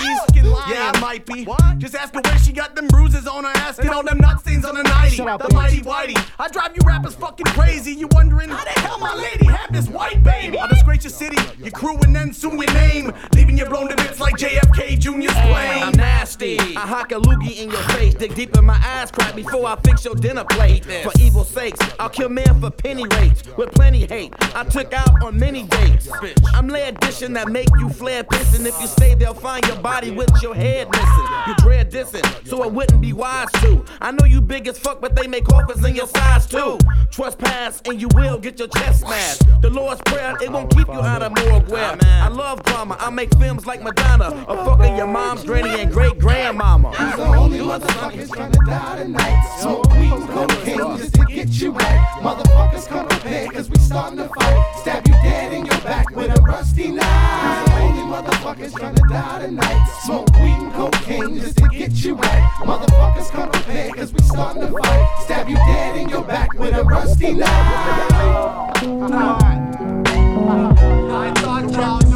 Yeah, I might be. Just ask her where she got them bruises on her ass. And all them nut stains on her nighty. The mighty whitey. I drive you rappers fucking crazy. You wondering how the hell my lady had this white baby? I'll disgrace your city, your crew, and then soon your name. Leaving you blown to bits like JFK Jr.'s plane. I'm nasty. I hock a loogie in your face, dig deep in my ass crack before I fix your dinner plate. For evil sakes, I'll kill men for penny rates with plenty hate. I took out on many dates. I'm lead dishing that make you flare pissing. If you stay, they'll find your body with your head missing. You dread dissing, so it wouldn't be wise to. I know you big as fuck, but they make offers in your size too. Trespass and you will get your chest smashed. The Lord's prayer, it won't keep you out of morgue where I love drama. I make films like Madonna, or fucking your mom's granny and great grandmama. These the only motherfuckers tryna die tonight. Smoke weed and cocaine just to get you right. Motherfuckers come prepared cause we starting to fight. Stab you dead in your back with a rusty knife. These the only motherfuckers tryna die tonight. Smoke weed and cocaine just to get you right. Motherfuckers come prepared cause we starting to fight. Stab you dead in your back with a rusty knife. I thought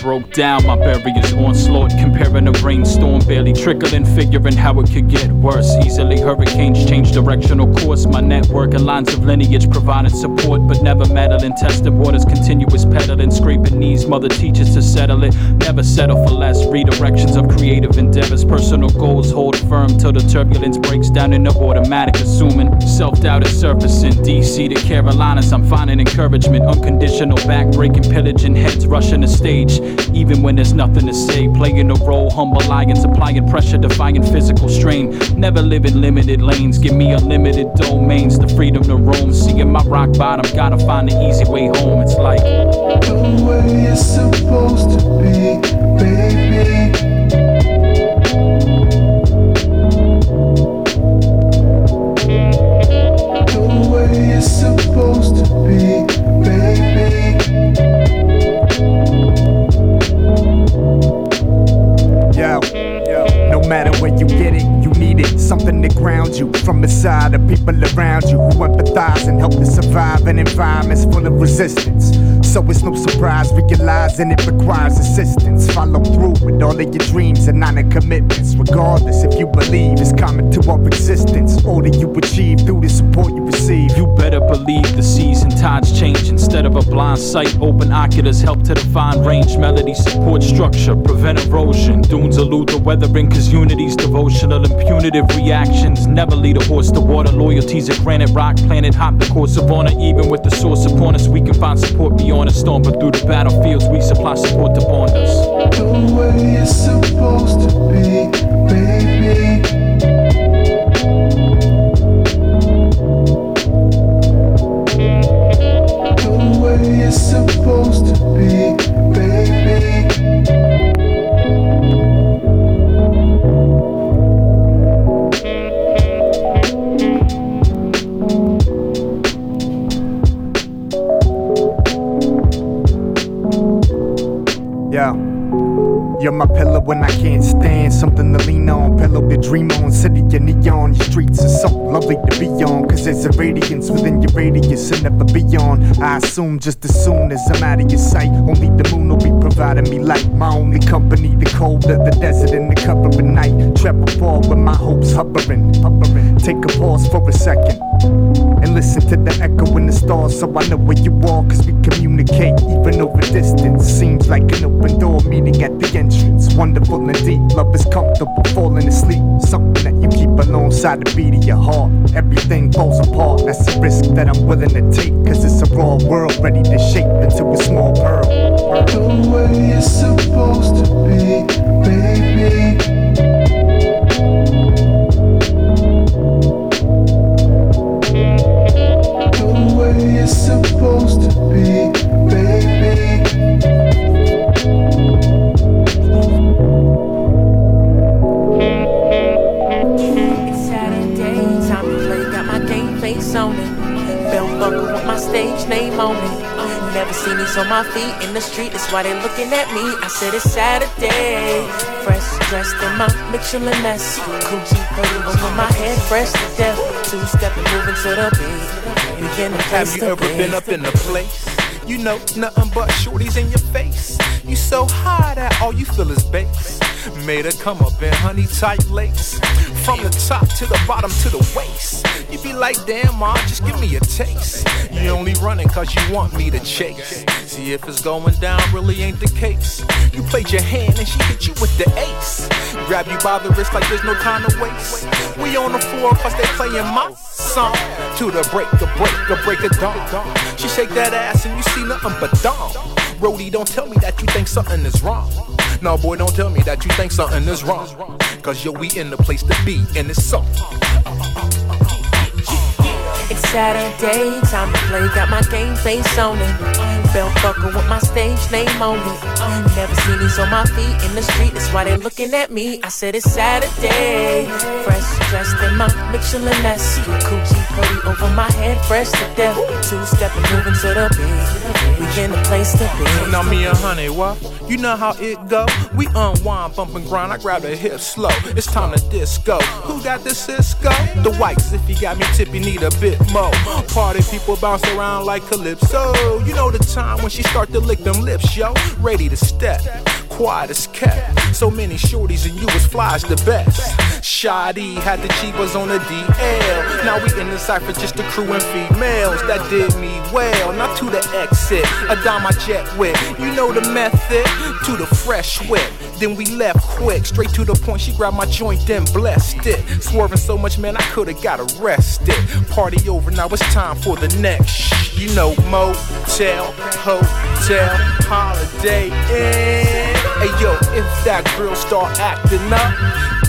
broke down my barriers, onslaught, comparing a rainstorm, barely trickling, figuring how it could get worse. Easily hurricanes change directional course. My network and lines of lineage providing support, but never meddling. Testing waters, continuous pedaling, scraping knees. Mother teaches to settle it, never settle for less. Redirections of creative endeavors, personal goals hold firm till the turbulence breaks down into automatic. Assuming self doubt is surfacing. DC to Carolinas, I'm finding encouragement, unconditional back breaking, pillaging heads, rushing the stage. Even when there's nothing to say, playing a role, humble lions, applying pressure, defying physical strain. Never live in limited lanes, give me unlimited domains, the freedom to roam. Seeing my rock bottom, gotta find the easy way home. It's like The way it's supposed to be, realizing it requires assistance. Follow through with all of your dreams and honor commitments. Regardless if you believe it's common to our existence. All that you achieve through the support you receive. You better believe the season and tides change. Instead of a blind sight, open oculars help to define range. Melody support structure, prevent erosion. Dunes elude the weathering, cause unity's devotional and punitive reactions. Never lead a horse to water. Loyalties a granite rock, planet hop the course of honor. Even with the source upon us, we can find support beyond a storm. But through the battlefields, we supply support to bond us. The way it's supposed to be, radius and never beyond. I assume just as soon as I'm out of your sight, only the moon will be providing me light. My only company, the cold of the desert and the cover of night. Travel far with my hopes hovering. Take a pause for a second. And listen to the echo in the stars so I know where you are. Cause we communicate even over distance. Seems like an open door meeting at the entrance. Wonderful and deep. Love is comfortable falling asleep. Something alongside the beat of your heart. Everything falls apart. That's a risk that I'm willing to take. Cause it's a raw world ready to shape into a small pearl. The way on my feet in the street, that's why they looking at me. I said it's Saturday. Fresh dressed in my Michelin S. Coochie hoodie over my head, fresh to death. Two stepping, moving to the beat. To Have you ever been up in a place? You know nothing but shorties in your face. You so high that all you feel is bass. Made her come up in honey tight lace. From the top to the bottom to the waist. You be like, damn, ma, just give me a taste. You only running cause you want me to chase. See if it's going down, really ain't the case. You played your hand and she hit you with the ace. Grab you by the wrist like there's no time to waste. We on the floor cause they playing my song. To the break, the break, the break of dawn. She shake that ass and you see nothing but dawn. Brody, don't tell me that you think something is wrong. No, boy, don't tell me that you think something is wrong. Cause yo, we in the place to be, and it's so. It's Saturday, time to play. Got my game face on it. Belt buckle with my stage name on it. Never seen these on my feet in the street, that's why they looking at me. I said it's Saturday. Fresh dressed in my Michelin S. Coochie hoodie over my head, fresh to death. Two stepping, moving to the beat. We in the place to be. Now me and honey, what? You know how it go? We unwind, bump and grind. I grab the hip slow. It's time to disco. Who got the Cisco? The whites. If you got me tippy, need a bit more. Party people bounce around like calypso. You know the time when she start to lick them lips, yo. Ready to step. Quiet as kept. So many shorties and you was fly as the best. Shoddy had the Chivas on the DL. Now we in the cipher, just the crew and females that did me well. Not to the exit, a dime I jet with. You know the method, to the fresh whip. Then we left quick, straight to the point. She grabbed my joint, then blessed it. Swerving so much, man, I could've got arrested. Party over, now it's time for the next. You know, motel, hotel, holiday inn. Hey yo, if that girl start acting up,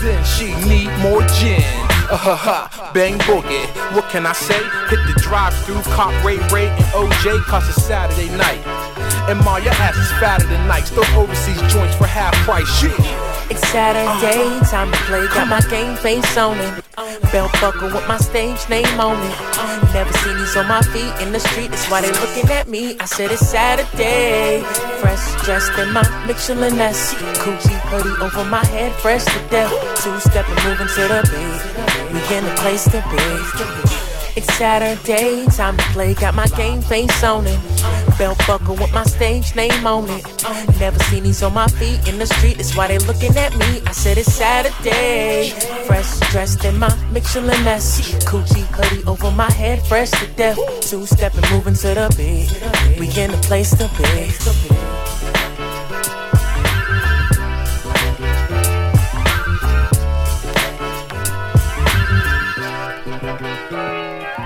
then she need more gin. Uh ha ha, bang boogie. What can I say? Hit the drive through, cop Ray Ray and OJ, cause it's Saturday night. And Ma, your ass is fatter than nights. Those overseas joints for half price. Shit. It's Saturday, time to play. Got my game face on it. Belt buckle with my stage name on it. Never seen these on my feet in the street, that's why they looking at me. I said it's Saturday. Fresh dressed in my Michelin S. Coochie hoodie over my head, fresh to death. Two stepping, moving to the beat. We in the place to be. It's Saturday, time to play. Got my game face on it. Belt buckle with my stage name on it. Never seen these on my feet in the street. That's why they looking at me. I said it's Saturday. Fresh dressed in my Michelin S. Coochie hoodie over my head, fresh to death. Two stepping, moving to the beat. We in the place to be.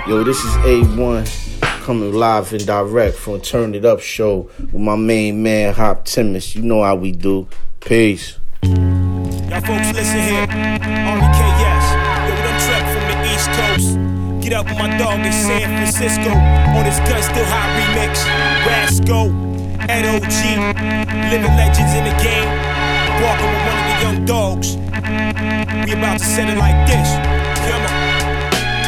Yo, this is A1 coming live and direct from Turn It Up show with my main man Hop Timmons. You know how we do. Peace. Y'all folks listen here. Henri KS. Yo, done trek from the East Coast. Get up with my dog in San Francisco. On this gun still hot remix. Rasco, Ed OG. Living legends in the game. Walking with one of the young dogs. We about to set it like this. Come on.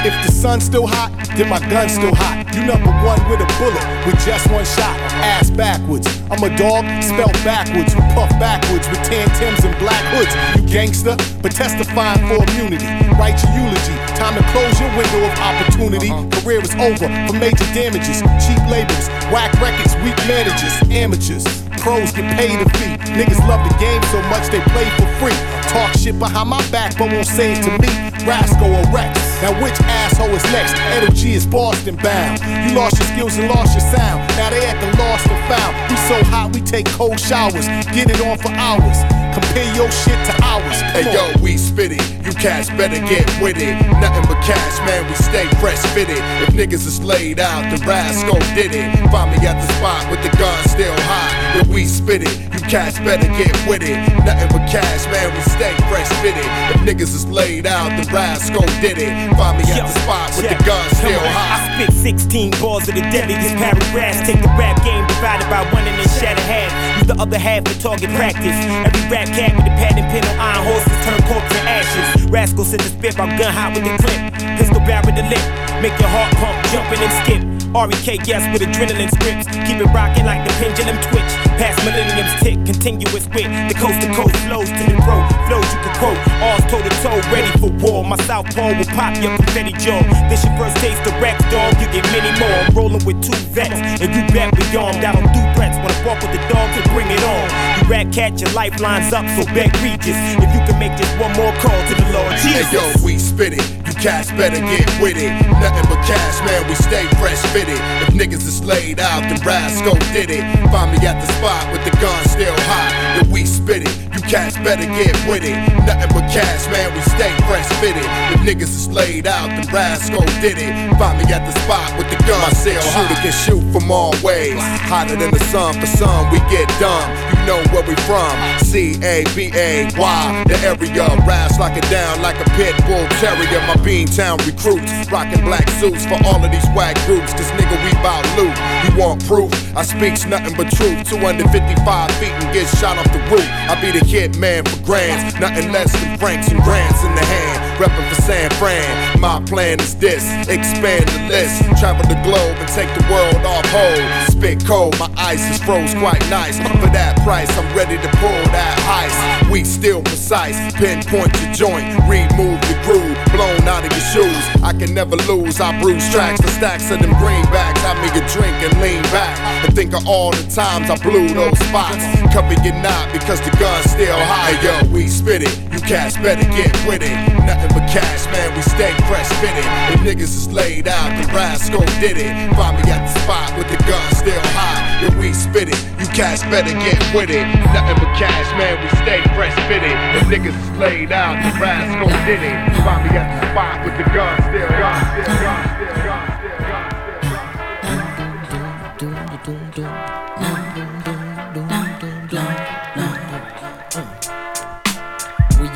If the sun's still hot, then my gun's still hot. You number one with a bullet, with just one shot. Ass backwards. I'm a dog, spelled backwards. Who puff backwards with tan Tims and black hoods. You gangster, but testifying for immunity. Write your eulogy. Time to close your window of opportunity. Uh-huh. Career is over for major damages. Cheap labels, whack records, weak managers, amateurs. Pros get paid a fee. Niggas love the game so much they play for free. Talk shit behind my back, but won't say it to me. Rascal or Rex. Now which asshole is next? NOG is Boston bound. You lost your skills and lost your sound. Now they at the lost and found. We so hot we take cold showers. Get it on for hours. Compare your shit to ours. Hey yo, we spit it. You cats better get with it. Nothing but cash, man. We stay fresh fitted. If niggas is laid out, the Rascal did it. Find me at the spot with the gun still high. If we spit it, you cats better get with it. Nothing but cash, man. We stay fresh fitted. If niggas is laid out, the Rascal did it. Find me at the spot with the gun still high. I spit 16 balls of the deadliest paragraphs. Take the rap game divided by one and then shattered half. Use the other half for target practice. Every rap cat with a pad and pen on iron horses turn corpse to ashes. Rascal sent the spit, I'm gun hot with the clip. Pistol barrel the lip. Make your heart pump, jumping and skip. REK, yes, with adrenaline scripts. Keep it rocking like the pendulum twitch. Past millenniums tick, continuous wit. The coast to coast flows to the throat. Flows you can quote. All's toe to toe, ready for war. My south pole will pop your confetti jaw. This your first taste of rap, dog. You get many more. I'm rolling with two vets, and you bet we armed out on two threats. Wanna walk with the dog, to bring it on. You rat cat, your lifelines up, so bet Regis. If you can make just one more call to the Lord Jesus. Hey yo, we spit it. You cats better get with it. Nothing but cash, man. We stay fresh fitted. If niggas is laid out, then Rascal did it. Find me at the spot with the gun still hot. If we spit it, you cats better get with it. Nothing but cash, man. We stay fresh fitted. If niggas is laid out, then Rascal did it. Find me at the spot with the gun still hot. Shooter can shoot from all ways. Hotter than the sun. For some, we get dumb. Know where we from. C A B A Y. The area raps like it down like a pit bull terrier. My Beantown recruits rocking black suits for all of these whack groups. Cause nigga, we bout loot. You want proof? I speaks nothing but truth. 255 feet and get shot off the roof. I be the hit man for grands. Nothing less than francs and grants in the hand. Reppin' for San Fran. My plan is this expand the list. Travel the globe and take the world off hold. Spit cold, my ice is froze quite nice. For that price, I'm ready to pull that heist. We still precise. Pinpoint your joint. Remove the groove. Blown out of your shoes. I can never lose. I bruise tracks. The stacks of them greenbacks. Have me a drink and lean back. And think of all the times I blew those spots. Cover your knot because the gun's still high. Yo, we spit it. You cats better get with it. Nothing but cash, man. We stay fresh fitted. If niggas is laid out, the Rascal did it. Find me at the spot with the gun still high. If we spit it, you cash better get with it. Nothing but cash, man. We stay fresh fitted. If niggas is laid out, the Rascal did it. Find me at the spot with the gun still gun still gun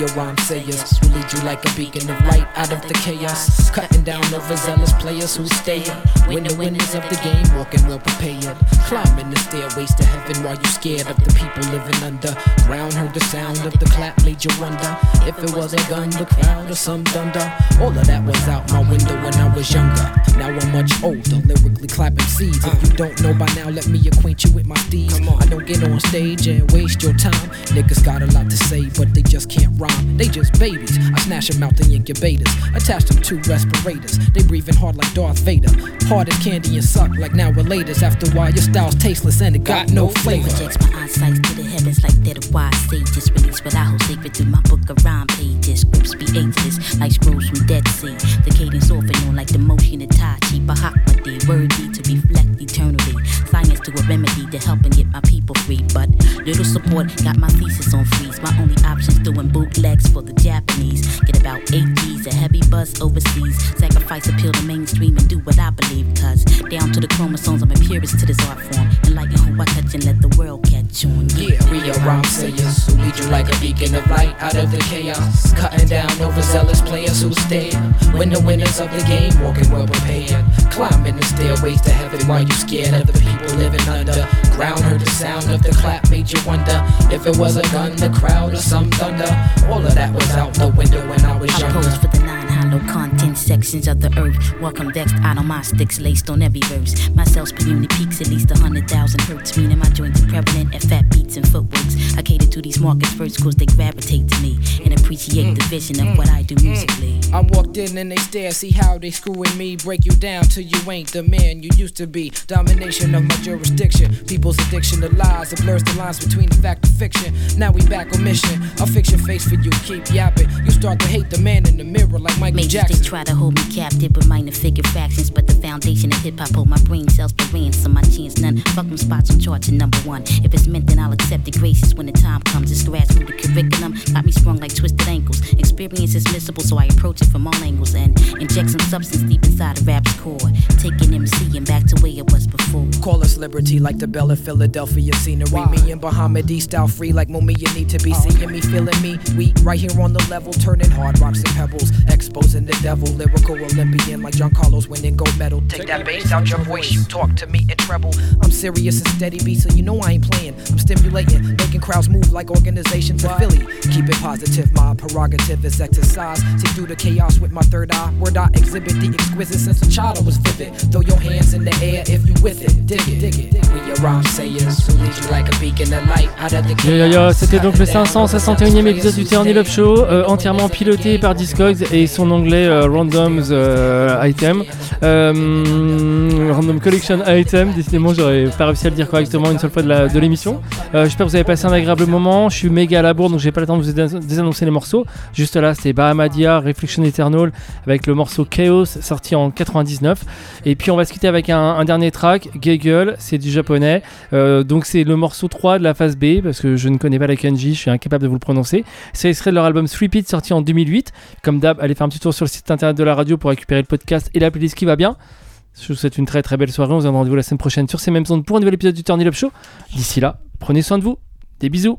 your rhyme sayers, we lead you like a beacon of light out of the chaos. Cutting down overzealous players who stay When the winners of the game, walking well prepared. Climbing the stairways to heaven while you scared of the people living under. Ground heard the sound of the clap, made you wonder if it was a gun, the crowd, or some thunder. All of that was out my window when I was younger. Now I'm much older, lyrically clapping seeds. If you don't know by now, let me acquaint you with my steeds. I don't get on stage and waste your time. Niggas got a lot to say, but they just can't rhyme. They just babies. I snatch them out the incubators, attach them to respirators. They breathing hard like Darth Vader. Hard as candy and suck like now relators. After a while, your style's tasteless and it got no flavor. Projects my eyesight to the heavens like they're the wise sages. Release what I hold sacred through my book of rhyme pages. Scripts be ageless like scrolls from Dead Sea. The cadence off and on like the motion of Tai Chi. Bahamadia, worthy to reflect eternally. Science to a remedy to help and get my people free. But little support got my thesis on freeze. My only option's doing bootlegs for the Japanese. Get about eight G's, a heavy buzz overseas. Sacrifice appeal to mainstream and do what I believe. Cause down to the chromosomes, I'm a purist to this art form. Enlighten who I touch and let the world catch on. Yeah, we are rhyme sayers who lead you like a beacon of light out of the chaos. Cutting down overzealous players who stare. When the winners of the game walking well prepared. Climbing the stairways to heaven while you scared of the people living under. Ground heard the sound of the clap made you wonder if it was a gun, the crowd, or some thunder. All of that was out the window when I was I younger. Hollow content sections of the earth. Welcome vexed out on my sticks laced on every verse. My cells per unit peaks at least a hundred thousand hertz, meaning my joints are prevalent at fat beats and footworks. I cater to these markets first cause they gravitate to me and appreciate the vision of what I do musically. I walked in and they stare, see how they screwing me. Break you down till you ain't the man you used to be. Domination of my jurisdiction. People's addiction to lies. It blurs the lines between the fact and fiction. Now we back on mission. I'll fix your face for you. Keep yapping. You start to hate the man in the mirror like Michael Maybe Jackson. they try to hold me captive with minor figure fractions, but the foundation of hip hop hold my brain cells for ransom. My chance none. Fuck them spots on charts at number one. If it's meant, then I'll accept it gracious when the time comes. It's grassroots curriculum got me sprung like twisted ankles. Experience is missable, so I approach it from all angles and inject some substance deep inside of rap's core. Taking MC and back to where it was before. Call us liberty like the Bell of Philadelphia scenery. Me and Bahama style free like Mumia need to be oh. seeing me, feeling me. We right here on the level, turning hard rocks and pebbles, exposing the devil. Lyrical Olympian like John Carlos winning gold medal. Take that bass out your voice, you talk to me in treble. I'm serious and steady beat, so you know I ain't playing. I'm stimulating, making crowds move like organizations in Philly. Keep it positive, my prerogative is exercise. See through the chaos with my third eye. Word I exhibit the exquisite sense of child I was vivid. Throw your hands in the air if you with it. Dig it, dig it. We your rhyme sayers who lead you like a beacon of light out of the Yo yo yo, c'était donc le 561e épisode du Turn Up Show, euh, entièrement piloté par Discogs et son onglet euh, Randoms euh, Item. Euh, random Collection Item, décidément j'aurais pas réussi à le dire correctement une seule fois de l'émission. Euh, J'espère que vous avez passé un agréable moment, je suis méga à la bourre donc j'ai pas le temps de vous dés- désannoncer les morceaux. Juste là c'était Bahamadia, Reflection Eternal avec le morceau Chaos sorti en 99. Et puis on va se quitter avec un, dernier track, Gaggle, c'est du japonais. Donc c'est le morceau 3 de la phase B parce que je ne connais pas la kanji, je suis incapable de vous le prononcer. C'est extrait de leur album Three sorti en 2008. Comme d'hab, allez faire un petit tour sur le site internet de la radio pour récupérer le podcast et la playlist qui va bien. Je vous souhaite une très très belle soirée. On se donne rendez-vous la semaine prochaine sur ces mêmes ondes pour un nouvel épisode du Turn Up Show. D'ici là, prenez soin de vous. Des bisous.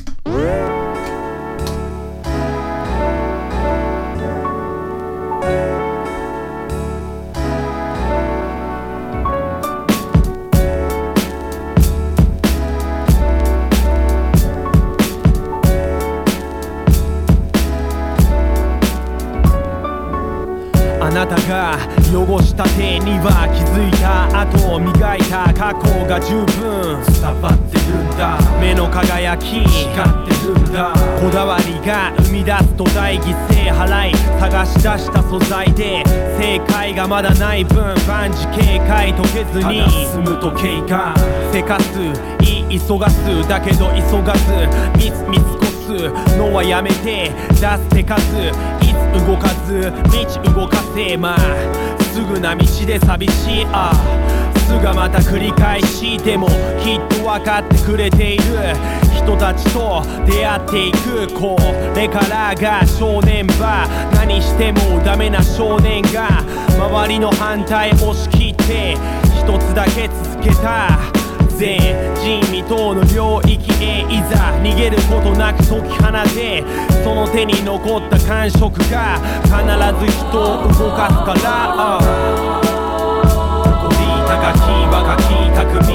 が汚した手には気づいた後を磨いた過去が十分伝わってるんだ目の輝き光ってるんだこだわりが生み出す土台犠牲払い探し出した素材で正解がまだない分万事警戒解けずに進む時計がせかす言い急がすだけど急がずミスミスこすのはやめて出す手数動かず道動かせますぐな道で寂しい。あすがまた繰り返しでもきっと分かってくれている。人たちと出会っていくこれからが正念場。何してもダメな少年が周りの反対押し切って一つだけ続けた。前人未到の領域へいざ逃げることなく解き放てその手に残った感触が必ず人を動かすから。誇り高き若き匠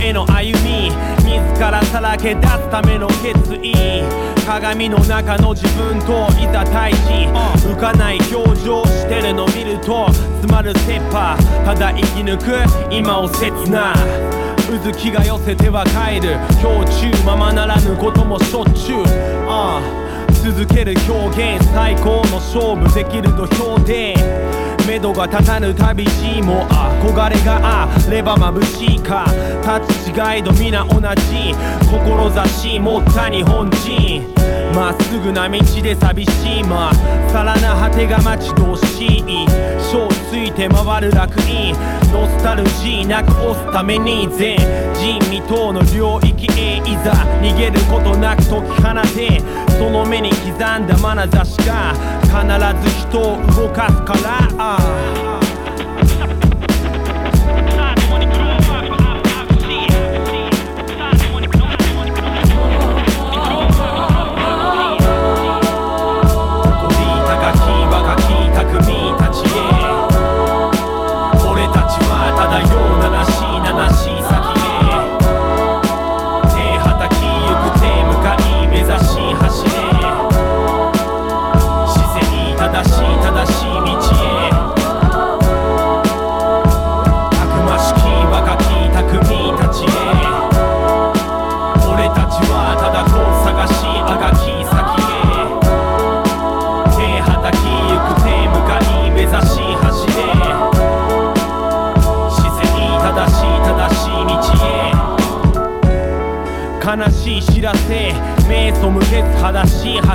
への歩み自らさらけ出すための決意。鏡の中の自分といざ対峙。浮かない表情してるの見ると詰まる切羽ただ生き抜く今を切な。渦気が寄せては帰る。氷中ままならぬこともしょっちゅう、ああ。続ける表現最高の勝負。できる土俵で目処が立たぬ旅路も憧れがあれば眩しいか。立ち違いど皆同じ。志持った日本人。まっすぐな道で寂しいまさらな果てが待ち遠しい。小ついて回る楽園ノスタルジーなく押すために全。人未踏の領域へいざ。逃げることなく解き放て。その目に刻んだ眼差しが。必ず人を動かすから。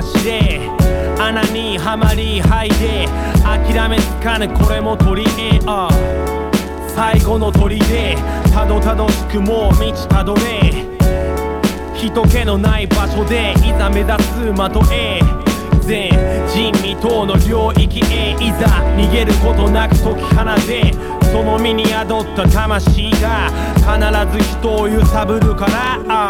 走れ。穴にはまり吐いて諦めつかぬこれも取り柄あ。最後の鳥でたどたどしくもう道たどれ。人気のない場所でいざ目指す的へ。全人未踏の領域へ。いざ逃げることなく解き放て。その身に宿った魂が必ず人を揺さぶるから。ああ。